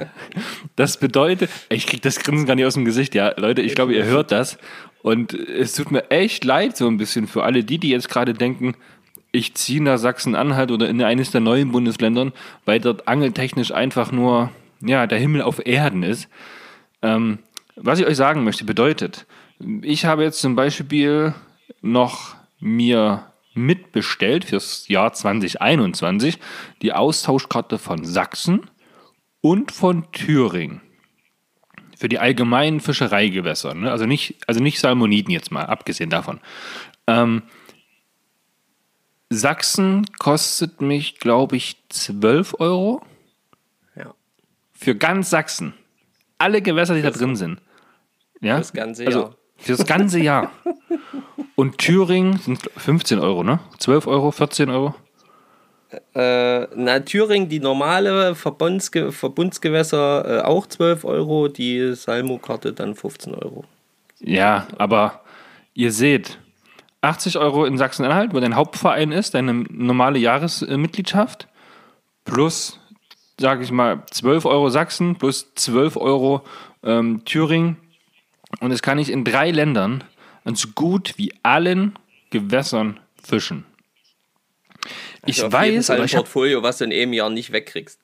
Das bedeutet, ich kriege das Grinsen gar nicht aus dem Gesicht, ja. Leute, ich glaube, ihr hört das. Und es tut mir echt leid, so ein bisschen für alle die, die jetzt gerade denken, ich ziehe nach Sachsen-Anhalt oder in eines der neuen Bundesländern, weil dort angeltechnisch einfach nur ja, der Himmel auf Erden ist. Ähm, was ich euch sagen möchte, bedeutet, ich habe jetzt zum Beispiel noch mir mitbestellt fürs Jahr 2021 die Austauschkarte von Sachsen und von Thüringen. Für die allgemeinen Fischereigewässer. Ne? Also, nicht, also nicht Salmoniden jetzt mal, abgesehen davon. Ähm, Sachsen kostet mich, glaube ich, 12 Euro. Ja. Für ganz Sachsen. Alle Gewässer, die da drin sind. Ja? Das ganze also. Das ganze Jahr. Und Thüringen sind 15 Euro, ne? 12 Euro, 14 Euro? Äh, na, Thüringen, die normale Verbundsge Verbundsgewässer äh, auch 12 Euro, die Salmo-Karte dann 15 Euro. Ja, aber ihr seht, 80 Euro in Sachsen-Anhalt, wo dein Hauptverein ist, deine normale Jahresmitgliedschaft, plus, sage ich mal, 12 Euro Sachsen, plus 12 Euro ähm, Thüringen. Und das kann ich in drei Ländern an so gut wie allen Gewässern fischen. Ich also weiß, aber ein ich Portfolio, was du in einem Jahr nicht wegkriegst.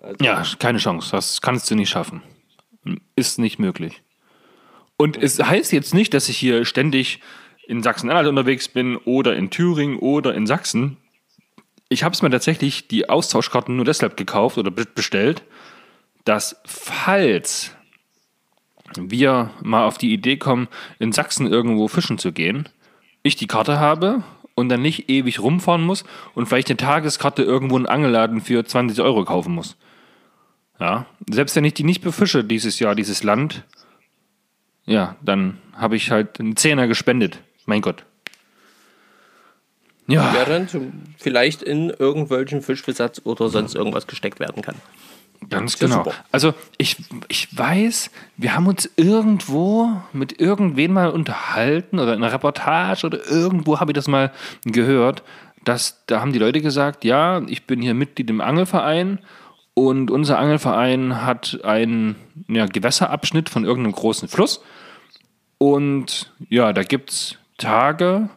Also ja, keine Chance. Das kannst du nicht schaffen. Ist nicht möglich. Und es heißt jetzt nicht, dass ich hier ständig in Sachsen-Anhalt unterwegs bin oder in Thüringen oder in Sachsen. Ich habe es mir tatsächlich die Austauschkarten nur deshalb gekauft oder bestellt, dass falls wir mal auf die Idee kommen, in Sachsen irgendwo fischen zu gehen, ich die Karte habe und dann nicht ewig rumfahren muss und vielleicht eine Tageskarte irgendwo in Angelladen für 20 Euro kaufen muss. Ja, selbst wenn ich die nicht befische dieses Jahr, dieses Land, ja, dann habe ich halt einen Zehner gespendet. Mein Gott. Ja. Der dann vielleicht in irgendwelchen Fischbesatz oder sonst irgendwas gesteckt werden kann. Ganz genau. Also ich, ich weiß, wir haben uns irgendwo mit irgendwen mal unterhalten oder in einer Reportage oder irgendwo habe ich das mal gehört, dass da haben die Leute gesagt, ja, ich bin hier Mitglied im Angelverein und unser Angelverein hat einen ja, Gewässerabschnitt von irgendeinem großen Fluss und ja, da gibt es Tage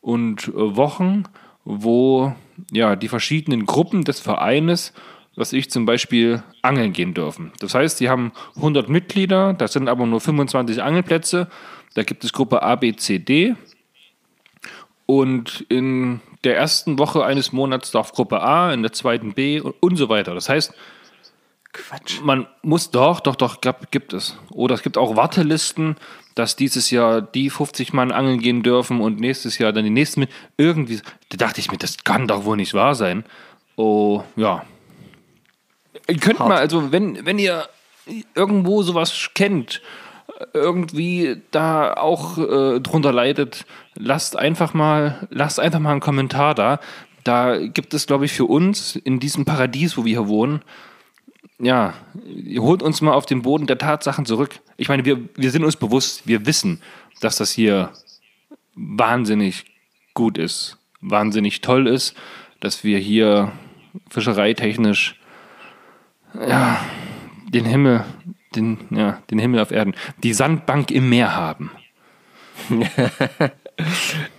und Wochen, wo ja die verschiedenen Gruppen des Vereines was ich zum Beispiel angeln gehen dürfen. Das heißt, die haben 100 Mitglieder, das sind aber nur 25 Angelplätze. Da gibt es Gruppe A, B, C, D. Und in der ersten Woche eines Monats darf Gruppe A, in der zweiten B und, und so weiter. Das heißt, Quatsch. Man muss doch, doch, doch, gibt es. Oder es gibt auch Wartelisten, dass dieses Jahr die 50 Mann angeln gehen dürfen und nächstes Jahr dann die nächsten mit. Irgendwie, da dachte ich mir, das kann doch wohl nicht wahr sein. Oh, ja, Ihr könnt Hart. mal, also wenn, wenn ihr irgendwo sowas kennt, irgendwie da auch äh, drunter leidet, lasst einfach mal, lasst einfach mal einen Kommentar da. Da gibt es, glaube ich, für uns in diesem Paradies, wo wir hier wohnen, ja, holt uns mal auf den Boden der Tatsachen zurück. Ich meine, wir, wir sind uns bewusst, wir wissen, dass das hier wahnsinnig gut ist, wahnsinnig toll ist, dass wir hier fischereitechnisch ja, den Himmel, den, ja, den Himmel auf Erden, die Sandbank im Meer haben.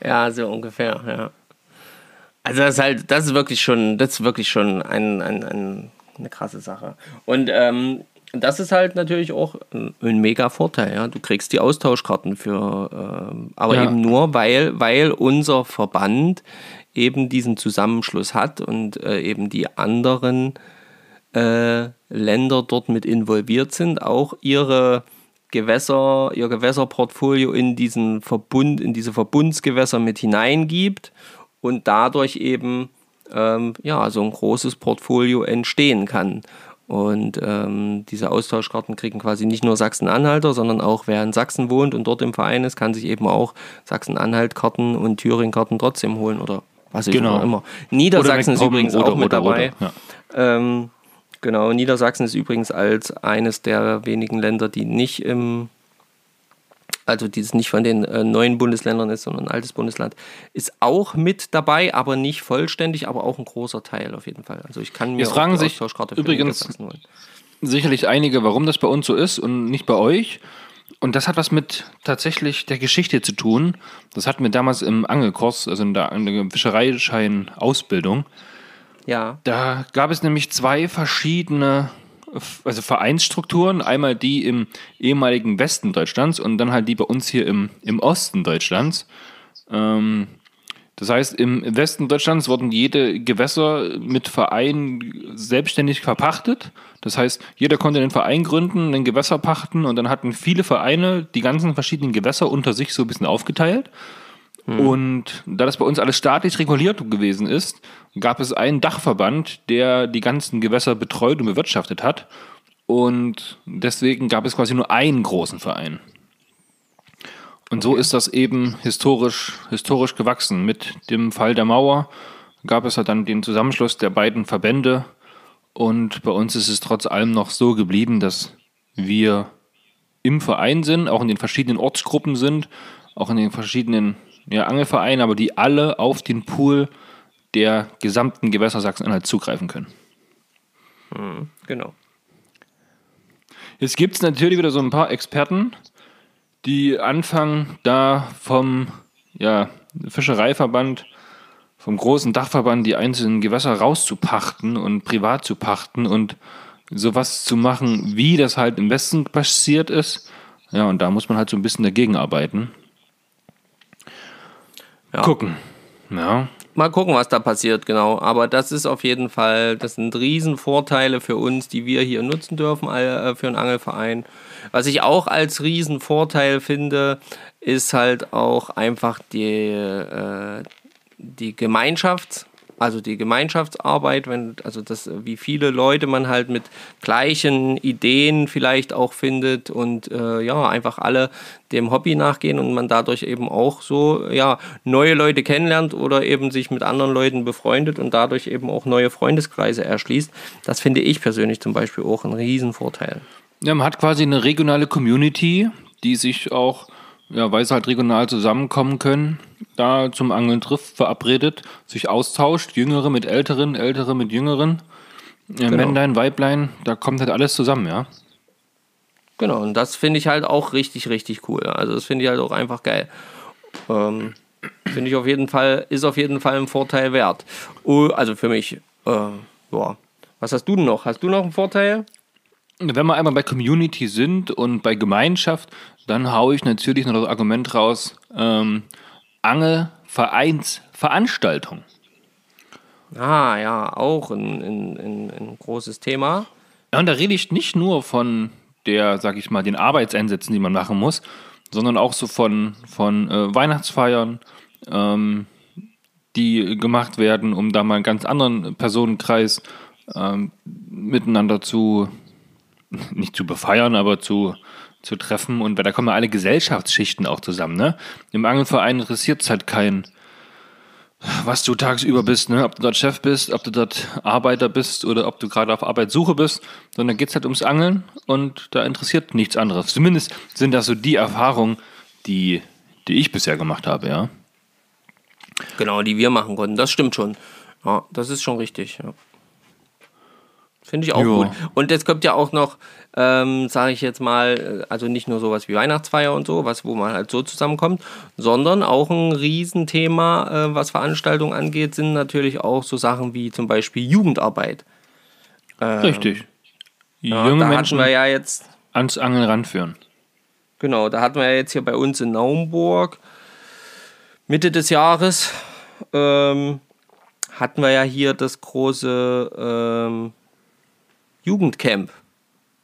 ja, so ungefähr, ja. Also das ist halt, das ist wirklich schon, das ist wirklich schon ein, ein, ein eine krasse Sache. Und ähm, das ist halt natürlich auch ein, ein, mega Vorteil. Ja? Du kriegst die Austauschkarten für, äh, aber ja. eben nur, weil, weil unser Verband eben diesen Zusammenschluss hat und äh, eben die anderen äh, Länder dort mit involviert sind, auch ihre Gewässer, ihr Gewässerportfolio in diesen Verbund, in diese Verbundsgewässer mit hineingibt und dadurch eben ähm, ja, so ein großes Portfolio entstehen kann. Und ähm, diese Austauschkarten kriegen quasi nicht nur Sachsen-Anhalter, sondern auch wer in Sachsen wohnt und dort im Verein ist, kann sich eben auch Sachsen-Anhalt-Karten und Thüringen-Karten trotzdem holen oder was ich genau. immer. Niedersachsen ist übrigens oder, auch mit oder, dabei. Oder, ja. ähm, genau, Niedersachsen ist übrigens als eines der wenigen Länder, die nicht im also dieses nicht von den äh, neuen Bundesländern ist, sondern ein altes Bundesland, ist auch mit dabei, aber nicht vollständig, aber auch ein großer Teil auf jeden Fall. Also ich kann mir Jetzt fragen sich übrigens sicherlich einige, warum das bei uns so ist und nicht bei euch. Und das hat was mit tatsächlich der Geschichte zu tun. Das hatten wir damals im Angelkurs, also in der, in der Fischereischein-Ausbildung. Ja. Da gab es nämlich zwei verschiedene also Vereinsstrukturen, einmal die im ehemaligen Westen Deutschlands und dann halt die bei uns hier im, im Osten Deutschlands. Ähm, das heißt, im Westen Deutschlands wurden jede Gewässer mit Verein selbstständig verpachtet. Das heißt, jeder konnte einen Verein gründen, ein Gewässer pachten und dann hatten viele Vereine die ganzen verschiedenen Gewässer unter sich so ein bisschen aufgeteilt. Mhm. Und da das bei uns alles staatlich reguliert gewesen ist, gab es einen Dachverband, der die ganzen Gewässer betreut und bewirtschaftet hat. Und deswegen gab es quasi nur einen großen Verein. Und so ist das eben historisch, historisch gewachsen. Mit dem Fall der Mauer gab es halt dann den Zusammenschluss der beiden Verbände. Und bei uns ist es trotz allem noch so geblieben, dass wir im Verein sind, auch in den verschiedenen Ortsgruppen sind, auch in den verschiedenen ja, Angelvereine, aber die alle auf den Pool der gesamten Gewässer Sachsen-Anhalt zugreifen können. Mhm, genau. Jetzt gibt es natürlich wieder so ein paar Experten, die anfangen, da vom ja, Fischereiverband, vom großen Dachverband die einzelnen Gewässer rauszupachten und privat zu pachten und sowas zu machen, wie das halt im Westen passiert ist. Ja, und da muss man halt so ein bisschen dagegen arbeiten. Ja. Gucken. Ja. Mal gucken, was da passiert, genau. Aber das ist auf jeden Fall, das sind Riesenvorteile für uns, die wir hier nutzen dürfen äh, für einen Angelverein. Was ich auch als Riesenvorteil finde, ist halt auch einfach die, äh, die Gemeinschaft also die Gemeinschaftsarbeit, wenn, also das, wie viele Leute man halt mit gleichen Ideen vielleicht auch findet und äh, ja, einfach alle dem Hobby nachgehen und man dadurch eben auch so ja, neue Leute kennenlernt oder eben sich mit anderen Leuten befreundet und dadurch eben auch neue Freundeskreise erschließt. Das finde ich persönlich zum Beispiel auch ein Riesenvorteil. Ja, man hat quasi eine regionale Community, die sich auch ja, weil sie halt regional zusammenkommen können, da zum Angeln trifft, verabredet, sich austauscht, Jüngere mit Älteren, Ältere mit Jüngeren, genau. Männlein, Weiblein, da kommt halt alles zusammen, ja. Genau, und das finde ich halt auch richtig, richtig cool. Also das finde ich halt auch einfach geil. Ähm, finde ich auf jeden Fall, ist auf jeden Fall ein Vorteil wert. Oh, also für mich, äh, ja. Was hast du denn noch? Hast du noch einen Vorteil? Wenn wir einmal bei Community sind und bei Gemeinschaft, dann haue ich natürlich noch das Argument raus, ähm, Angelvereinsveranstaltung. Ah ja, auch ein, ein, ein, ein großes Thema. Ja, und da rede ich nicht nur von der, sag ich mal, den Arbeitseinsätzen, die man machen muss, sondern auch so von, von äh, Weihnachtsfeiern, ähm, die gemacht werden, um da mal einen ganz anderen Personenkreis ähm, miteinander zu, nicht zu befeiern, aber zu, zu treffen. Und da kommen ja alle Gesellschaftsschichten auch zusammen. Ne? Im Angelverein interessiert es halt keinen, was du tagsüber bist, ne? ob du dort Chef bist, ob du dort Arbeiter bist oder ob du gerade auf Arbeitssuche bist, sondern geht es halt ums Angeln und da interessiert nichts anderes. Zumindest sind das so die Erfahrungen, die, die ich bisher gemacht habe, ja. Genau, die wir machen konnten, das stimmt schon. Ja, das ist schon richtig, ja. Finde ich auch jo. gut. Und es kommt ja auch noch, ähm, sage ich jetzt mal, also nicht nur sowas wie Weihnachtsfeier und so, was, wo man halt so zusammenkommt, sondern auch ein Riesenthema, äh, was Veranstaltungen angeht, sind natürlich auch so Sachen wie zum Beispiel Jugendarbeit. Ähm, Richtig. Ja, Junge Menschen wir ja jetzt ans Angeln ranführen. Genau, da hatten wir ja jetzt hier bei uns in Naumburg Mitte des Jahres ähm, hatten wir ja hier das große ähm, Jugendcamp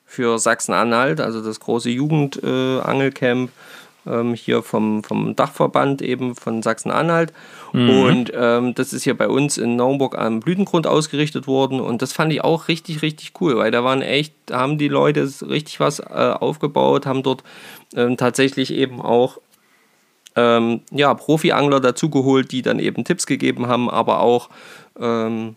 für Sachsen-Anhalt, also das große Jugendangelcamp äh, ähm, hier vom, vom Dachverband eben von Sachsen-Anhalt. Mhm. Und ähm, das ist hier bei uns in Naumburg am Blütengrund ausgerichtet worden. Und das fand ich auch richtig, richtig cool, weil da waren echt, haben die Leute richtig was äh, aufgebaut, haben dort ähm, tatsächlich eben auch ähm, ja, Profi-Angler dazugeholt, die dann eben Tipps gegeben haben, aber auch ähm,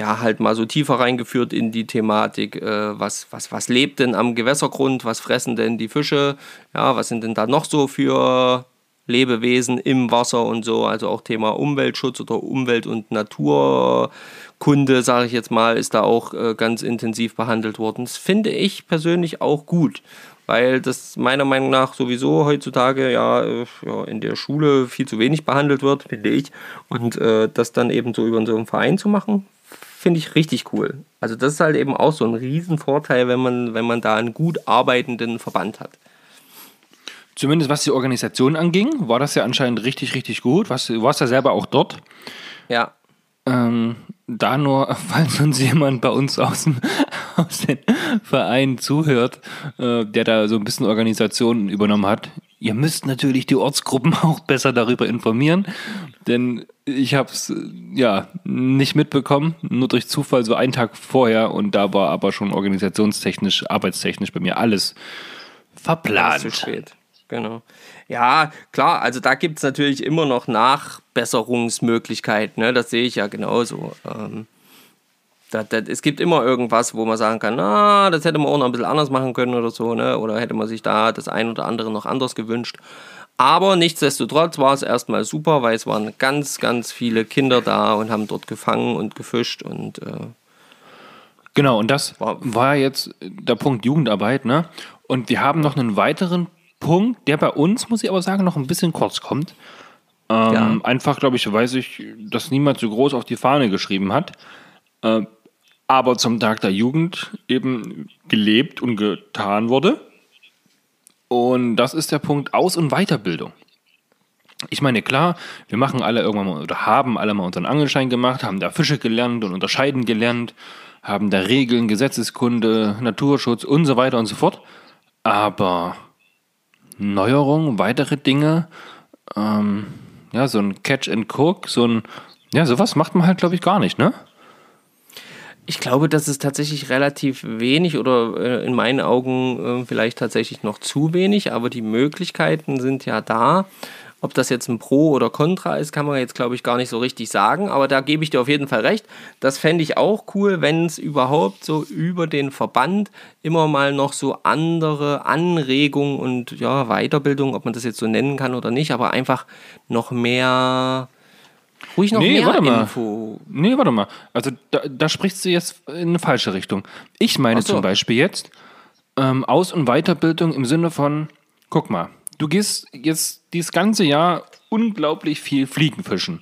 ja, halt mal so tiefer reingeführt in die Thematik, äh, was, was, was lebt denn am Gewässergrund, was fressen denn die Fische, ja, was sind denn da noch so für Lebewesen im Wasser und so, also auch Thema Umweltschutz oder Umwelt- und Naturkunde, sage ich jetzt mal, ist da auch äh, ganz intensiv behandelt worden. Das finde ich persönlich auch gut, weil das meiner Meinung nach sowieso heutzutage ja, äh, ja in der Schule viel zu wenig behandelt wird, finde ich. Und äh, das dann eben so über so einen Verein zu machen, finde ich richtig cool. Also das ist halt eben auch so ein Riesenvorteil, wenn man, wenn man da einen gut arbeitenden Verband hat. Zumindest was die Organisation anging, war das ja anscheinend richtig, richtig gut. Was, du warst ja selber auch dort. Ja. Ähm, da nur, falls uns jemand bei uns aus dem, aus den Vereinen zuhört, äh, der da so ein bisschen Organisationen übernommen hat. Ihr müsst natürlich die Ortsgruppen auch besser darüber informieren, denn ich habe es ja nicht mitbekommen, nur durch Zufall so einen Tag vorher und da war aber schon organisationstechnisch, arbeitstechnisch bei mir alles verplant. Zu spät. Genau. Ja, klar, also da gibt es natürlich immer noch Nachbesserungsmöglichkeiten, ne? das sehe ich ja genauso. Ähm, das, das, es gibt immer irgendwas, wo man sagen kann, na, das hätte man auch noch ein bisschen anders machen können oder so, ne? oder hätte man sich da das ein oder andere noch anders gewünscht. Aber nichtsdestotrotz war es erstmal super, weil es waren ganz, ganz viele Kinder da und haben dort gefangen und gefischt und äh, Genau, und das war, war jetzt der Punkt Jugendarbeit, ne? Und wir haben noch einen weiteren Punkt, der bei uns, muss ich aber sagen, noch ein bisschen kurz kommt. Ähm, ja. Einfach, glaube ich, weiß ich, dass niemand so groß auf die Fahne geschrieben hat. Äh, aber zum Tag der Jugend eben gelebt und getan wurde. Und das ist der Punkt Aus- und Weiterbildung. Ich meine, klar, wir machen alle irgendwann mal oder haben alle mal unseren Angelschein gemacht, haben da Fische gelernt und unterscheiden gelernt, haben da Regeln, Gesetzeskunde, Naturschutz und so weiter und so fort. Aber Neuerungen, weitere Dinge. Ähm, ja, so ein Catch and Cook, so ein, ja, sowas macht man halt, glaube ich, gar nicht, ne? Ich glaube, das ist tatsächlich relativ wenig oder äh, in meinen Augen äh, vielleicht tatsächlich noch zu wenig, aber die Möglichkeiten sind ja da. Ob das jetzt ein Pro oder Contra ist, kann man jetzt, glaube ich, gar nicht so richtig sagen. Aber da gebe ich dir auf jeden Fall recht. Das fände ich auch cool, wenn es überhaupt so über den Verband immer mal noch so andere Anregungen und ja, Weiterbildung, ob man das jetzt so nennen kann oder nicht, aber einfach noch mehr. Ruhig noch nee, mehr warte mal. Info. Nee, warte mal. Also da, da sprichst du jetzt in eine falsche Richtung. Ich meine so. zum Beispiel jetzt ähm, Aus- und Weiterbildung im Sinne von, guck mal, du gehst jetzt dieses ganze Jahr unglaublich viel Fliegenfischen.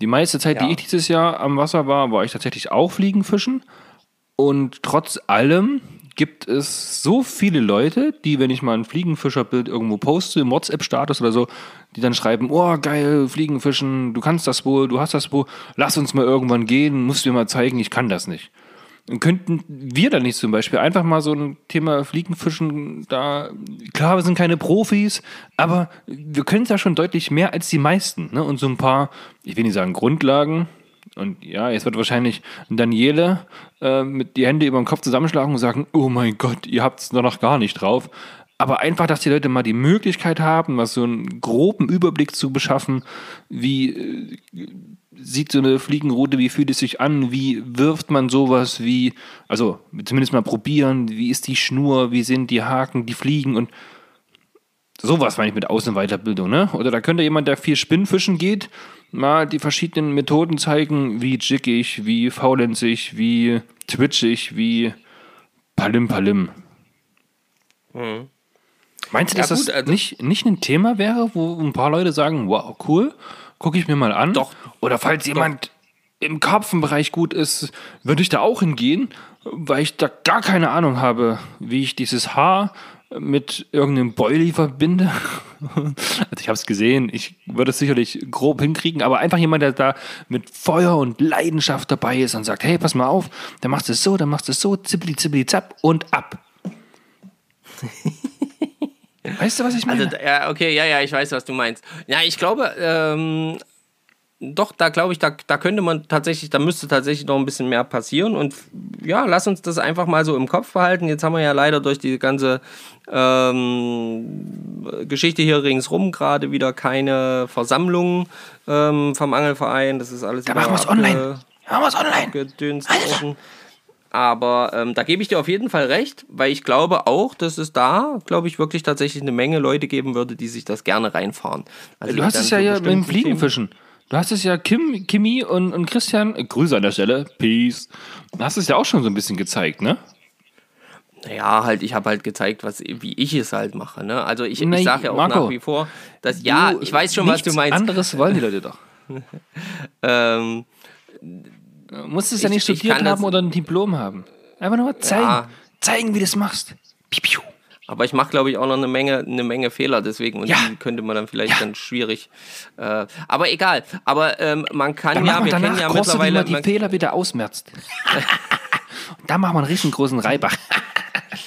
Die meiste Zeit, ja. die ich dieses Jahr am Wasser war, war ich tatsächlich auch Fliegenfischen. Und trotz allem gibt es so viele Leute, die, wenn ich mal ein Fliegenfischerbild irgendwo poste, im WhatsApp-Status oder so, die dann schreiben, oh geil, Fliegenfischen, du kannst das wohl, du hast das wohl, lass uns mal irgendwann gehen, musst du mir mal zeigen, ich kann das nicht. Und könnten wir da nicht zum Beispiel einfach mal so ein Thema Fliegenfischen da, klar, wir sind keine Profis, aber wir können es ja schon deutlich mehr als die meisten. Ne? Und so ein paar, ich will nicht sagen Grundlagen, und ja, jetzt wird wahrscheinlich Daniele äh, mit die Hände über den Kopf zusammenschlagen und sagen, oh mein Gott, ihr habt es noch gar nicht drauf. Aber einfach, dass die Leute mal die Möglichkeit haben, mal so einen groben Überblick zu beschaffen, wie äh, sieht so eine Fliegenroute, wie fühlt es sich an, wie wirft man sowas, wie, also zumindest mal probieren, wie ist die Schnur, wie sind die Haken, die Fliegen und sowas meine ich mit Außenweiterbildung, ne? Oder da könnte jemand, der viel Spinnfischen geht, mal die verschiedenen Methoden zeigen, wie jiggig, wie faulenzig, wie twitchig, wie palim palim. Mhm. Meinst du, dass ja, gut, das also nicht, nicht ein Thema wäre, wo ein paar Leute sagen, wow, cool, gucke ich mir mal an. Doch. Oder falls jemand im Karpfenbereich gut ist, würde ich da auch hingehen, weil ich da gar keine Ahnung habe, wie ich dieses Haar mit irgendeinem Boilie verbinde. also ich habe es gesehen, ich würde es sicherlich grob hinkriegen, aber einfach jemand, der da mit Feuer und Leidenschaft dabei ist und sagt, hey, pass mal auf, dann machst du es so, dann machst du es so, zippli, zippli, zapp und ab. Weißt du, was ich meine? Also, ja, okay, ja, ja, ich weiß, was du meinst. Ja, ich glaube, ähm, doch, da glaube ich, da, da könnte man tatsächlich, da müsste tatsächlich noch ein bisschen mehr passieren. Und ja, lass uns das einfach mal so im Kopf behalten. Jetzt haben wir ja leider durch die ganze ähm, Geschichte hier ringsrum gerade wieder keine Versammlung ähm, vom Angelverein. Das ist alles da machen wir es online. Machen wir es online. Gedünst aber ähm, da gebe ich dir auf jeden Fall recht, weil ich glaube auch, dass es da, glaube ich, wirklich tatsächlich eine Menge Leute geben würde, die sich das gerne reinfahren. Also du hast es ja hier mit dem Fliegenfischen. Du hast es ja Kim, Kimi und, und Christian, äh, Grüße an der Stelle, Peace. Du hast es ja auch schon so ein bisschen gezeigt, ne? Naja, halt, ich habe halt gezeigt, was, wie ich es halt mache. Ne? Also ich, ich sage ja auch Marco, nach wie vor, dass ja, ich weiß schon, was du meinst. anderes wollen die Leute doch. ähm, Du musst es ja nicht studiert haben oder ein Diplom haben. Einfach nur zeigen. Ja. Zeigen, wie du das machst. Piu, piu. Aber ich mache, glaube ich, auch noch eine Menge, eine Menge Fehler, deswegen und ja. die könnte man dann vielleicht ja. dann schwierig. Äh, aber egal. Aber ähm, man kann dann ja, wir kennen ja mittlerweile. Du, die Fehler wieder ausmerzt. dann machen wir einen riesengroßen Reibach.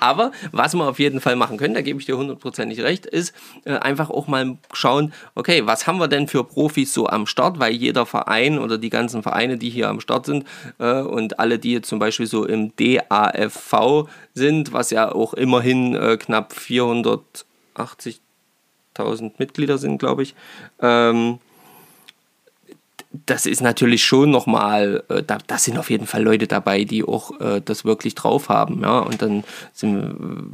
Aber was wir auf jeden Fall machen können, da gebe ich dir hundertprozentig recht, ist äh, einfach auch mal schauen, okay, was haben wir denn für Profis so am Start, weil jeder Verein oder die ganzen Vereine, die hier am Start sind äh, und alle, die jetzt zum Beispiel so im DAFV sind, was ja auch immerhin äh, knapp 480.000 Mitglieder sind, glaube ich, ähm, das ist natürlich schon nochmal, äh, da, da sind auf jeden Fall Leute dabei, die auch äh, das wirklich drauf haben. Ja? Und dann sind wir,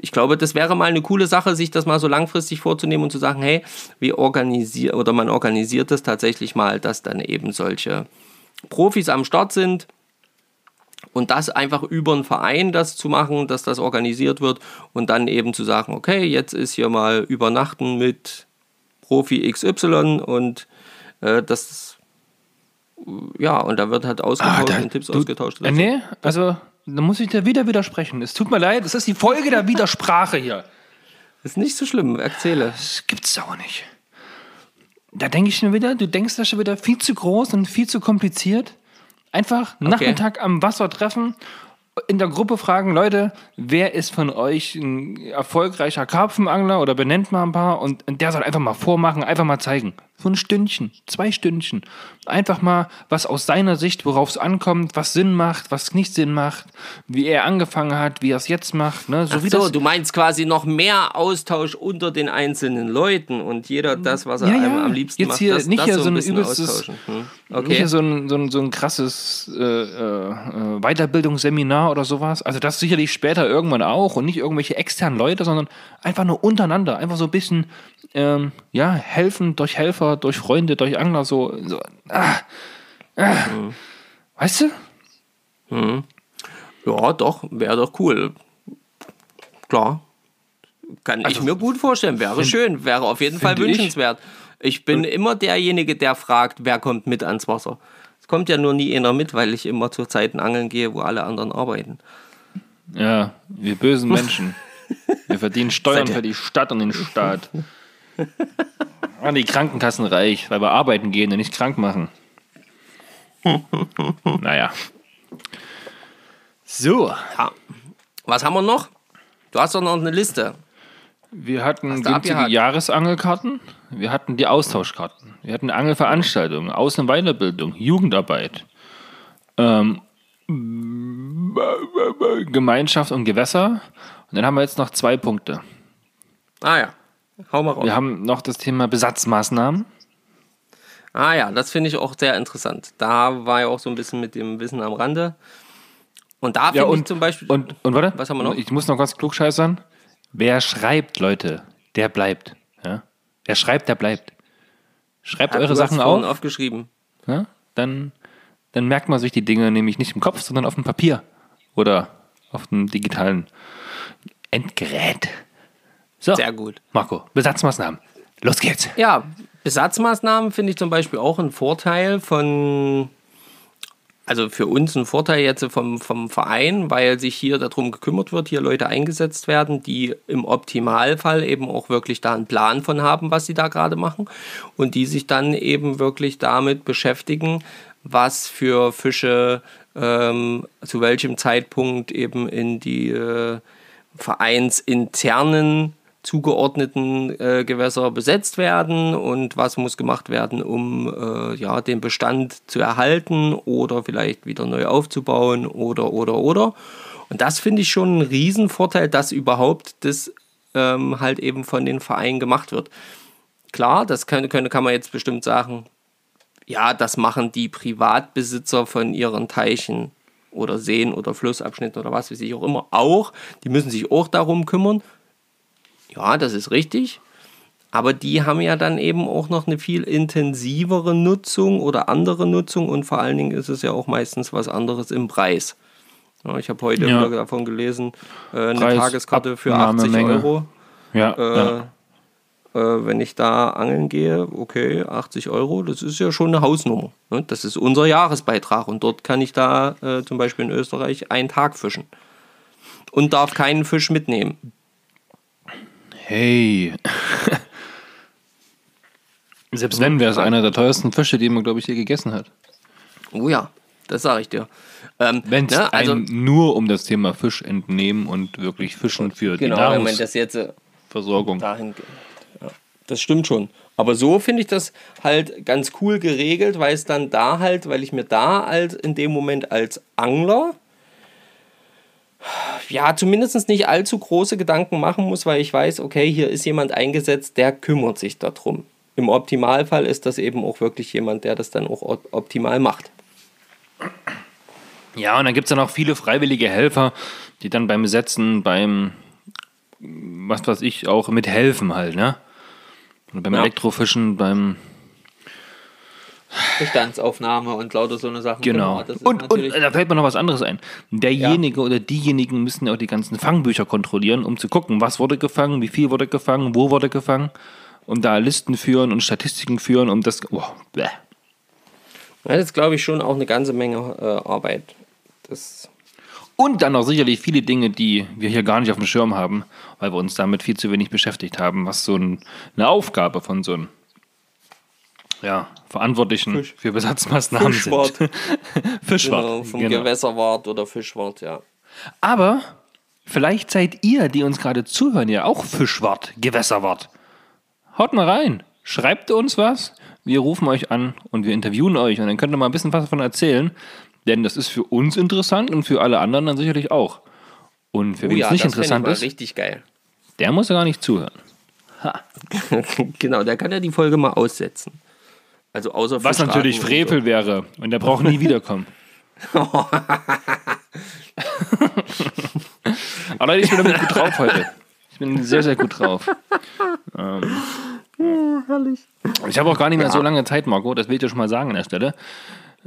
ich glaube, das wäre mal eine coole Sache, sich das mal so langfristig vorzunehmen und zu sagen, hey, wir organisieren oder man organisiert das tatsächlich mal, dass dann eben solche Profis am Start sind. Und das einfach über einen Verein das zu machen, dass das organisiert wird und dann eben zu sagen, okay, jetzt ist hier mal Übernachten mit Profi XY und äh, das, ja, und da wird halt ausgetauscht ah, da, und Tipps du, ausgetauscht. Äh, nee, also da muss ich dir wieder widersprechen. Es tut mir leid, es ist die Folge der Widersprache hier. Ist nicht so schlimm, erzähle. Das gibt's auch nicht. Da denke ich schon wieder, du denkst das schon wieder viel zu groß und viel zu kompliziert. Einfach okay. Nachmittag am Wasser treffen in der Gruppe fragen, Leute, wer ist von euch ein erfolgreicher Karpfenangler oder benennt mal ein paar und der soll einfach mal vormachen, einfach mal zeigen. So ein Stündchen, zwei Stündchen. Einfach mal was aus seiner Sicht, worauf es ankommt, was Sinn macht, was nicht Sinn macht, wie er angefangen hat, wie er es jetzt macht. Ne? So, Ach so du meinst quasi noch mehr Austausch unter den einzelnen Leuten und jeder das, was er ja, ja. am liebsten jetzt macht. Hier das, nicht das hier so, so ein übelstes, hm. okay. nicht hier so ein, so ein, so ein krasses äh, äh, Weiterbildungsseminar oder sowas. Also das sicherlich später irgendwann auch und nicht irgendwelche externen Leute, sondern einfach nur untereinander. Einfach so ein bisschen ähm, ja, helfen durch Helfer, durch Freunde, durch Angler, so, so ah, ah. Mhm. weißt du? Mhm. Ja, doch, wäre doch cool. Klar. Kann also, ich mir gut vorstellen, wäre schön, wäre auf jeden Fall wünschenswert. Ich, ich bin äh, immer derjenige, der fragt, wer kommt mit ans Wasser. Es kommt ja nur nie einer mit, weil ich immer zu Zeiten angeln gehe, wo alle anderen arbeiten. Ja, wir bösen Menschen. wir verdienen Steuern für die Stadt und den Staat. An die Krankenkassen reich, weil wir arbeiten gehen und nicht krank machen. naja. So. Ja. Was haben wir noch? Du hast doch noch eine Liste. Wir hatten günstige Jahresangelkarten, wir hatten die Austauschkarten, wir hatten Angelveranstaltungen, Außen- und Weiterbildung, Jugendarbeit, ähm, Gemeinschaft und Gewässer. Und dann haben wir jetzt noch zwei Punkte. Ah ja. Hau mal raus. Wir haben noch das Thema Besatzmaßnahmen. Ah ja, das finde ich auch sehr interessant. Da war ja auch so ein bisschen mit dem Wissen am Rande. Und da finde ja, ich zum Beispiel. Und, und warte, was haben wir noch? Ich muss noch ganz klug scheißern. Wer schreibt, Leute, der bleibt. Ja? Wer schreibt, der bleibt. Schreibt ja, eure Sachen auf. aufgeschrieben. Ja? Dann, dann merkt man sich die Dinge nämlich nicht im Kopf, sondern auf dem Papier oder auf dem digitalen Endgerät. So, Sehr gut. Marco, Besatzmaßnahmen. Los geht's. Ja, Besatzmaßnahmen finde ich zum Beispiel auch ein Vorteil von, also für uns ein Vorteil jetzt vom, vom Verein, weil sich hier darum gekümmert wird, hier Leute eingesetzt werden, die im Optimalfall eben auch wirklich da einen Plan von haben, was sie da gerade machen und die sich dann eben wirklich damit beschäftigen, was für Fische ähm, zu welchem Zeitpunkt eben in die äh, vereinsinternen zugeordneten äh, Gewässer besetzt werden und was muss gemacht werden, um äh, ja, den Bestand zu erhalten oder vielleicht wieder neu aufzubauen oder oder oder. Und das finde ich schon ein Riesenvorteil, dass überhaupt das ähm, halt eben von den Vereinen gemacht wird. Klar, das kann, kann, kann man jetzt bestimmt sagen, ja, das machen die Privatbesitzer von ihren Teichen oder Seen oder Flussabschnitten oder was weiß ich auch immer auch. Die müssen sich auch darum kümmern. Ja, das ist richtig. Aber die haben ja dann eben auch noch eine viel intensivere Nutzung oder andere Nutzung und vor allen Dingen ist es ja auch meistens was anderes im Preis. Ja, ich habe heute ja. davon gelesen, äh, eine Preis, Tageskarte für 80 Menge. Euro. Ja, äh. Äh, wenn ich da angeln gehe, okay, 80 Euro, das ist ja schon eine Hausnummer. Ne? Das ist unser Jahresbeitrag und dort kann ich da äh, zum Beispiel in Österreich einen Tag fischen und darf keinen Fisch mitnehmen. Hey. Selbst wenn, wäre es einer der teuersten Fische, die man, glaube ich, je gegessen hat. Oh ja, das sage ich dir. Ähm, wenn es ne, also, nur um das Thema Fisch entnehmen und wirklich Fischen für genau, die Nahrungs wenn man das jetzt äh, Versorgung. Dahin, ja, das stimmt schon. Aber so finde ich das halt ganz cool geregelt, weil es dann da halt, weil ich mir da halt in dem Moment als Angler ja, zumindest nicht allzu große Gedanken machen muss, weil ich weiß, okay, hier ist jemand eingesetzt, der kümmert sich darum. Im Optimalfall ist das eben auch wirklich jemand, der das dann auch optimal macht. Ja, und dann gibt es dann auch viele freiwillige Helfer, die dann beim Setzen, beim, was weiß ich, auch mithelfen halt, ne? Oder beim ja. Elektrofischen, beim Bestandsaufnahme und lauter so eine Sachen. Genau. genau und, und da fällt mir noch was anderes ein. Derjenige ja. oder diejenigen müssen ja auch die ganzen Fangbücher kontrollieren, um zu gucken, was wurde gefangen, wie viel wurde gefangen, wo wurde gefangen. Und da Listen führen und Statistiken führen, um das. Oh, bäh. Das ist, glaube ich, schon auch eine ganze Menge äh, Arbeit. Das und dann auch sicherlich viele Dinge, die wir hier gar nicht auf dem Schirm haben, weil wir uns damit viel zu wenig beschäftigt haben, was so ein, eine Aufgabe von so einem ja, Verantwortlichen Fisch. für Besatzmaßnahmen Fischwart. sind. Fischwart. Genau, vom genau. Gewässerwart oder Fischwart, ja. Aber vielleicht seid ihr, die uns gerade zuhören, ja auch Fischwart, Gewässerwart. Haut mal rein, schreibt uns was, wir rufen euch an und wir interviewen euch und dann könnt ihr mal ein bisschen was davon erzählen, denn das ist für uns interessant und für alle anderen dann sicherlich auch. Und für oh wen ja, es nicht interessant ist, richtig geil. der muss ja gar nicht zuhören. genau, der kann ja die Folge mal aussetzen. Also außer Was natürlich Frevel so. wäre und der braucht nie wiederkommen. Aber ich bin damit gut drauf heute. Ich bin sehr, sehr gut drauf. Ähm, ja, herrlich. Ich habe auch gar nicht mehr ja. so lange Zeit, Marco, das will ich dir schon mal sagen an der Stelle.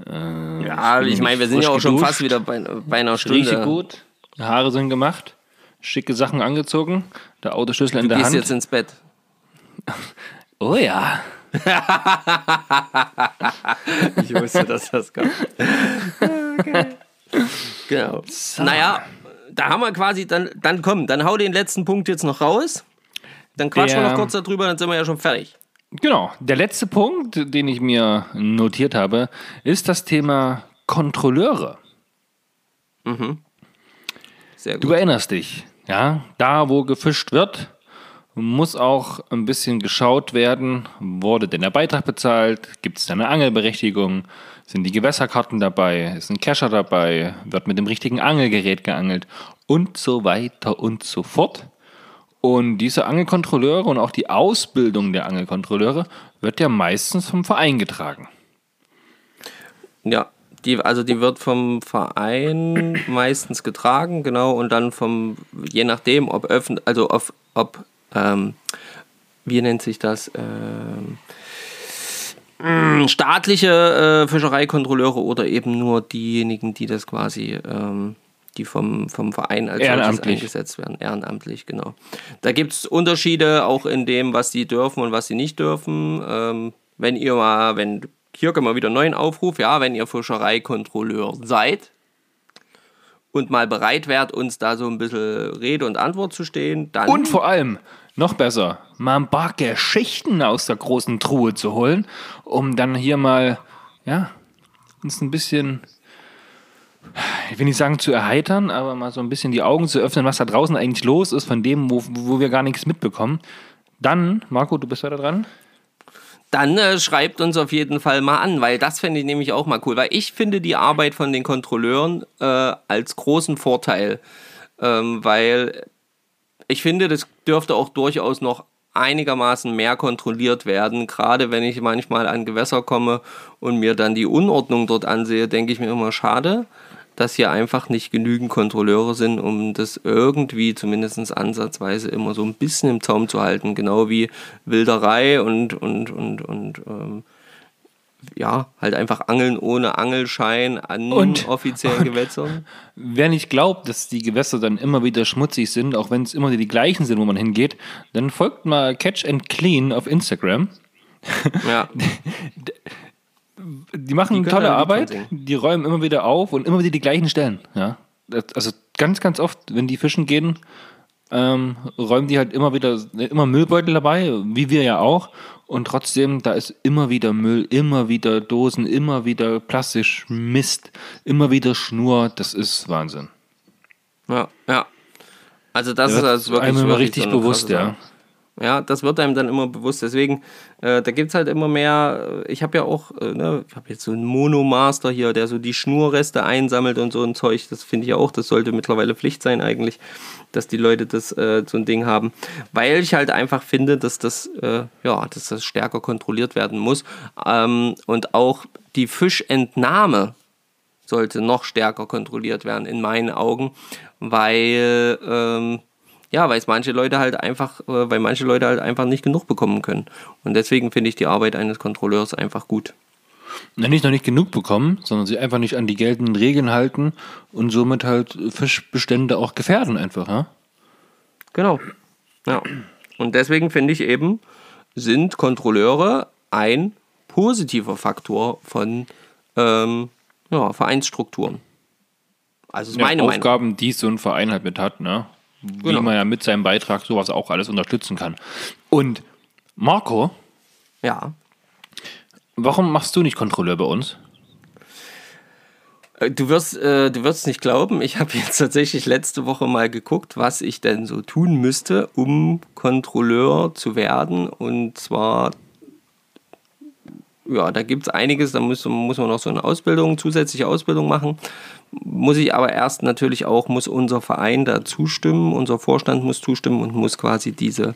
Äh, ja, ich, ich meine, wir sind ja auch schon fast wieder bei, bei einer Stunde. Rieche gut, Haare sind gemacht, schicke Sachen angezogen, der Autoschlüssel du in der Hand. Du gehst jetzt ins Bett. Oh ja. ich wusste, dass das kommt. okay. Genau. So. Naja, da haben wir quasi, dann, dann komm, dann hau den letzten Punkt jetzt noch raus. Dann quatschen Der, wir noch kurz darüber, dann sind wir ja schon fertig. Genau. Der letzte Punkt, den ich mir notiert habe, ist das Thema Kontrolleure. Mhm. Sehr gut. Du erinnerst dich, ja? Da, wo gefischt wird, muss auch ein bisschen geschaut werden, wurde denn der Beitrag bezahlt, gibt es da eine Angelberechtigung, sind die Gewässerkarten dabei, ist ein Kescher dabei, wird mit dem richtigen Angelgerät geangelt? Und so weiter und so fort. Und diese Angelkontrolleure und auch die Ausbildung der Angelkontrolleure wird ja meistens vom Verein getragen. Ja, die, also die wird vom Verein meistens getragen, genau, und dann vom, je nachdem, ob öffentlich, also ob, ob ähm, wie nennt sich das? Ähm, mm, staatliche äh, Fischereikontrolleure oder eben nur diejenigen, die das quasi, ähm, die vom, vom Verein als eingesetzt werden. Ehrenamtlich, genau. Da gibt es Unterschiede auch in dem, was sie dürfen und was sie nicht dürfen. Ähm, wenn ihr mal, wenn, hier können wir wieder einen neuen Aufruf, ja, wenn ihr Fischereikontrolleur seid, und mal bereit wärt, uns da so ein bisschen Rede und Antwort zu stehen, dann. Und vor allem, noch besser, mal ein paar Geschichten aus der großen Truhe zu holen, um dann hier mal, ja, uns ein bisschen ich will nicht sagen zu erheitern, aber mal so ein bisschen die Augen zu öffnen, was da draußen eigentlich los ist, von dem, wo, wo wir gar nichts mitbekommen. Dann, Marco, du bist weiter dran. Dann äh, schreibt uns auf jeden Fall mal an, weil das fände ich nämlich auch mal cool, weil ich finde die Arbeit von den Kontrolleuren äh, als großen Vorteil, ähm, weil ich finde, das dürfte auch durchaus noch einigermaßen mehr kontrolliert werden. Gerade wenn ich manchmal an Gewässer komme und mir dann die Unordnung dort ansehe, denke ich mir immer schade, dass hier einfach nicht genügend Kontrolleure sind, um das irgendwie zumindest ansatzweise immer so ein bisschen im Zaum zu halten. Genau wie Wilderei und, und, und, und ähm, ja, halt einfach Angeln ohne Angelschein an Und- offiziellen Gewässern. Wer nicht glaubt, dass die Gewässer dann immer wieder schmutzig sind, auch wenn es immer die gleichen sind, wo man hingeht, dann folgt mal Catch and Clean auf Instagram. Ja, Die machen Die tolle Arbeit, die räumen immer wieder auf und immer wieder die gleichen Stellen. Ja? Also ganz, ganz oft, wenn die fischen gehen, ähm, räumen die halt immer wieder immer Müllbeutel dabei, wie wir ja auch. Und trotzdem, da ist immer wieder Müll, immer wieder Dosen, immer wieder Plastisch, Mist, immer wieder Schnur. Das ist Wahnsinn. ja, ja. Also das Da ist also wirklich, einem immer wirklich richtig so bewusst, ja. Ja, das wird einem dann immer bewusst. Deswegen, äh, da gibt es halt immer mehr. äh, Ich habe ja auch, äh, ne, ich habe jetzt so einen Monomaster hier, der so die Schnurreste einsammelt und so ein Zeug. Das finde ich ja auch, das sollte mittlerweile Pflicht sein eigentlich, dass die Leute das äh, so ein Ding haben. Weil ich halt einfach finde, dass das, äh, ja, dass das stärker kontrolliert werden muss. Ähm, und auch die Fischentnahme sollte noch stärker kontrolliert werden, in meinen Augen, weil ähm, ja, weil es manche Leute halt einfach, äh, weil manche Leute halt einfach nicht genug bekommen können. Und deswegen finde ich die Arbeit eines Kontrolleurs einfach gut. Na, nicht noch nicht genug bekommen, sondern sich einfach nicht an die geltenden Regeln halten und somit halt Fischbestände auch gefährden einfach. Ja? Genau. Ja. Und deswegen finde ich eben, sind Kontrolleure ein positiver Faktor von ähm, ja, Vereinsstrukturen. Also ist Ja, meine Meinung. Aufgaben, die so ein Verein halt mit hat, ne? Wie Genau. man ja mit seinem Beitrag sowas auch alles unterstützen kann. Und Marco, Ja. warum machst du nicht Kontrolleur bei uns? Äh, Du wirst, äh, du wirst nicht glauben, ich habe jetzt tatsächlich letzte Woche mal geguckt, was ich denn so tun müsste, um Kontrolleur zu werden. Und zwar, ja, da gibt es einiges, da muss, muss man noch so eine Ausbildung, zusätzliche Ausbildung machen. Muss ich aber erst natürlich auch, muss unser Verein da zustimmen, unser Vorstand muss zustimmen und muss quasi diese,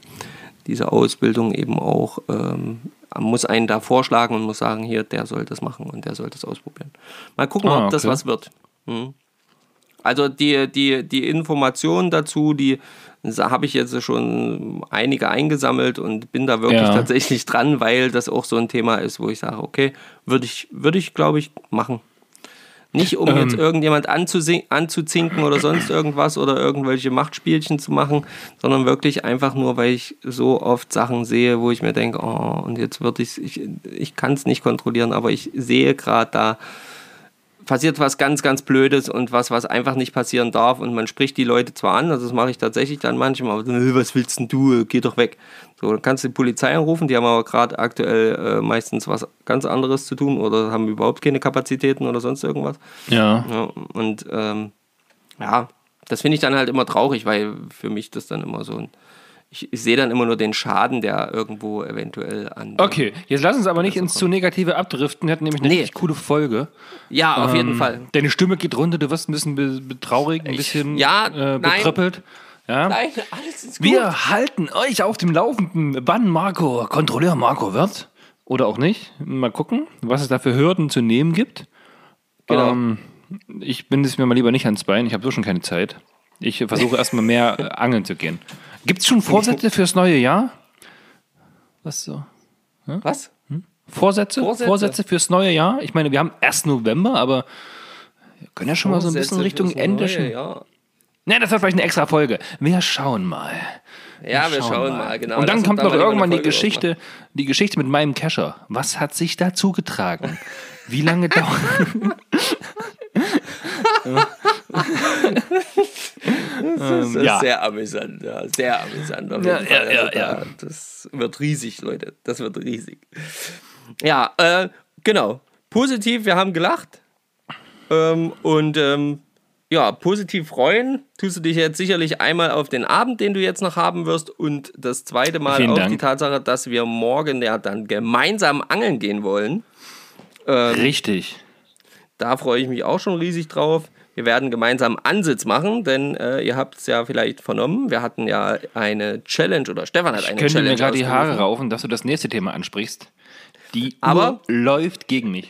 diese Ausbildung eben auch, ähm, muss einen da vorschlagen und muss sagen, hier, der soll das machen und der soll das ausprobieren. Mal gucken, Ah, ob das okay. was wird. Hm. Also die, die, die Informationen dazu, die habe ich jetzt schon einige eingesammelt und bin da wirklich Ja. tatsächlich dran, weil das auch so ein Thema ist, wo ich sage, okay, würde ich, würde ich glaube ich, machen. Nicht um Ähm. jetzt irgendjemand anzuzinken oder sonst irgendwas oder irgendwelche Machtspielchen zu machen, sondern wirklich einfach nur, weil ich so oft Sachen sehe, wo ich mir denke, oh, und jetzt würde ich, ich, ich kann es nicht kontrollieren, aber ich sehe gerade da, passiert was ganz, ganz Blödes und was, was einfach nicht passieren darf. Und man spricht die Leute zwar an, also das mache ich tatsächlich dann manchmal, aber dann, "Äh, was willst denn du? Geh doch weg. So, dann kannst du die Polizei anrufen, die haben aber gerade aktuell äh, meistens was ganz anderes zu tun oder haben überhaupt keine Kapazitäten oder sonst irgendwas. Ja. Ja, und ähm, ja, das finde ich dann halt immer traurig, weil für mich das dann immer so ein. Ich, ich sehe dann immer nur den Schaden, der irgendwo eventuell an. Okay, jetzt lass uns aber nicht ins zu Negative abdriften. Wir hatten nämlich eine Nee. richtig coole Folge. Ja, auf jeden Ähm, Fall. Deine Stimme geht runter, du wirst ein bisschen be betraurig, ein bisschen ja, äh, nein. betröppelt. Ja? Nein, alles ist gut. Wir halten euch auf dem Laufenden, wann Marco Kontrolleur Marco wird. Oder auch nicht. Mal gucken, was es da für Hürden zu nehmen gibt. Genau. Ähm, ich binde es mir mal lieber nicht ans Bein, ich habe so schon keine Zeit. Ich versuche erstmal mehr äh, angeln zu gehen. Gibt es schon Vorsätze fürs neue Jahr? Was so? Was? Vorsätze? Vorsätze? Vorsätze? fürs neue Jahr? Ich meine, wir haben erst November, aber wir können ja schon mal so ein bisschen Vorsätze Richtung Ende. Ja, Ne, das wird vielleicht eine extra Folge. Wir schauen mal. ja wir schauen mal, genau. Und dann Lass kommt noch mal irgendwann die Geschichte, die Geschichte mit meinem Kescher. Was hat sich da zugetragen? Wie lange dauert? Das ist ja. sehr amüsant, ja, sehr amüsant. Auf Ja, jeden Fall. ja, Also ja, da, Das wird riesig, Leute. Das wird riesig. Ja, äh, genau. Positiv, wir haben gelacht. Ähm, und ähm, ja, positiv freuen tust du dich jetzt sicherlich einmal auf den Abend, den du jetzt noch haben wirst, und das zweite Mal Vielen auf Dank. die Tatsache, dass wir morgen ja dann gemeinsam angeln gehen wollen. Richtig. Da freue ich mich auch schon riesig drauf. Wir werden gemeinsam Ansitz machen, denn äh, ihr habt es ja vielleicht vernommen. Wir hatten ja eine Challenge oder Stefan hat Ich eine könnte Challenge. mir gerade die Haare raufen, dass du das nächste Thema ansprichst. Die Aber- Uhr läuft gegen mich.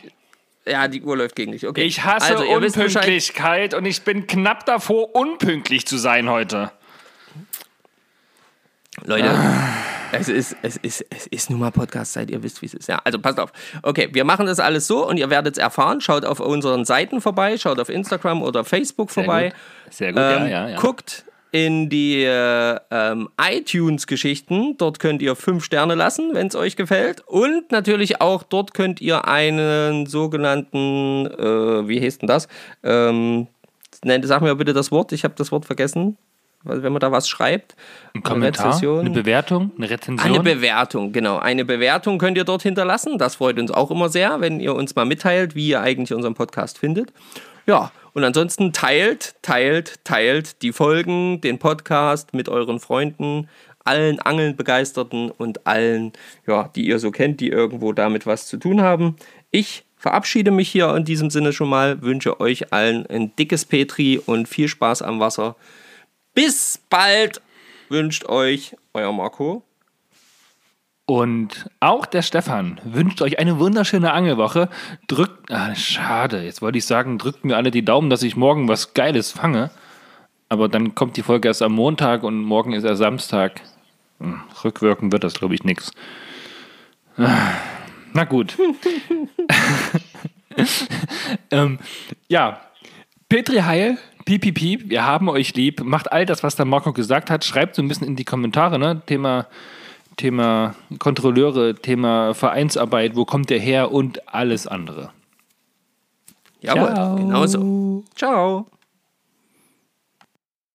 Ja, die Uhr läuft gegen dich. Okay. Ich hasse also. Unpünktlichkeit und ich bin knapp davor, unpünktlich zu sein heute. Leute, Ah. Es, ist, es, ist, es ist nun mal Podcast-Zeit, ihr wisst, wie es ist. Ja, also passt auf. Okay, wir machen das alles so und ihr werdet es erfahren. Schaut auf unseren Seiten vorbei, schaut auf Instagram oder Facebook vorbei. gut. Sehr gut, ja, Ähm, ja, ja. Guckt in die äh, ähm, iTunes-Geschichten. Dort könnt ihr fünf Sterne lassen, wenn es euch gefällt. Und natürlich auch dort könnt ihr einen sogenannten, äh, wie heißt denn das? Ähm, nennt, sag mir bitte das Wort, ich habe das Wort vergessen. Also Wenn man da was schreibt. Ein Kommentar, Rezension. eine Bewertung, eine Rezension. Eine Bewertung, genau. Eine Bewertung könnt ihr dort hinterlassen. Das freut uns auch immer sehr, wenn ihr uns mal mitteilt, wie ihr eigentlich unseren Podcast findet. Ja, und ansonsten teilt, teilt, teilt die Folgen, den Podcast mit euren Freunden, allen Angeln-Begeisterten und allen, ja, die ihr so kennt, die irgendwo damit was zu tun haben. Ich verabschiede mich hier in diesem Sinne schon mal, wünsche euch allen ein dickes Petri und viel Spaß am Wasser. Bis bald wünscht euch euer Marco. Und auch der Stefan wünscht euch eine wunderschöne Angelwoche. Drückt, ah, schade, jetzt wollte ich sagen, drückt mir alle die Daumen, dass ich morgen was Geiles fange. Aber dann kommt die Folge erst am Montag und morgen ist er Samstag. Hm, Rückwirken wird das, glaube ich, nichts. Na gut. ähm, ja, Petri Heil, piep, piep, piep, wir haben euch lieb. Macht all das, was der Marco gesagt hat. Schreibt so ein bisschen in die Kommentare, ne? Thema, Thema Kontrolleure, Thema Vereinsarbeit, wo kommt der her und alles andere. Jawohl, Ciao. genauso. Ciao.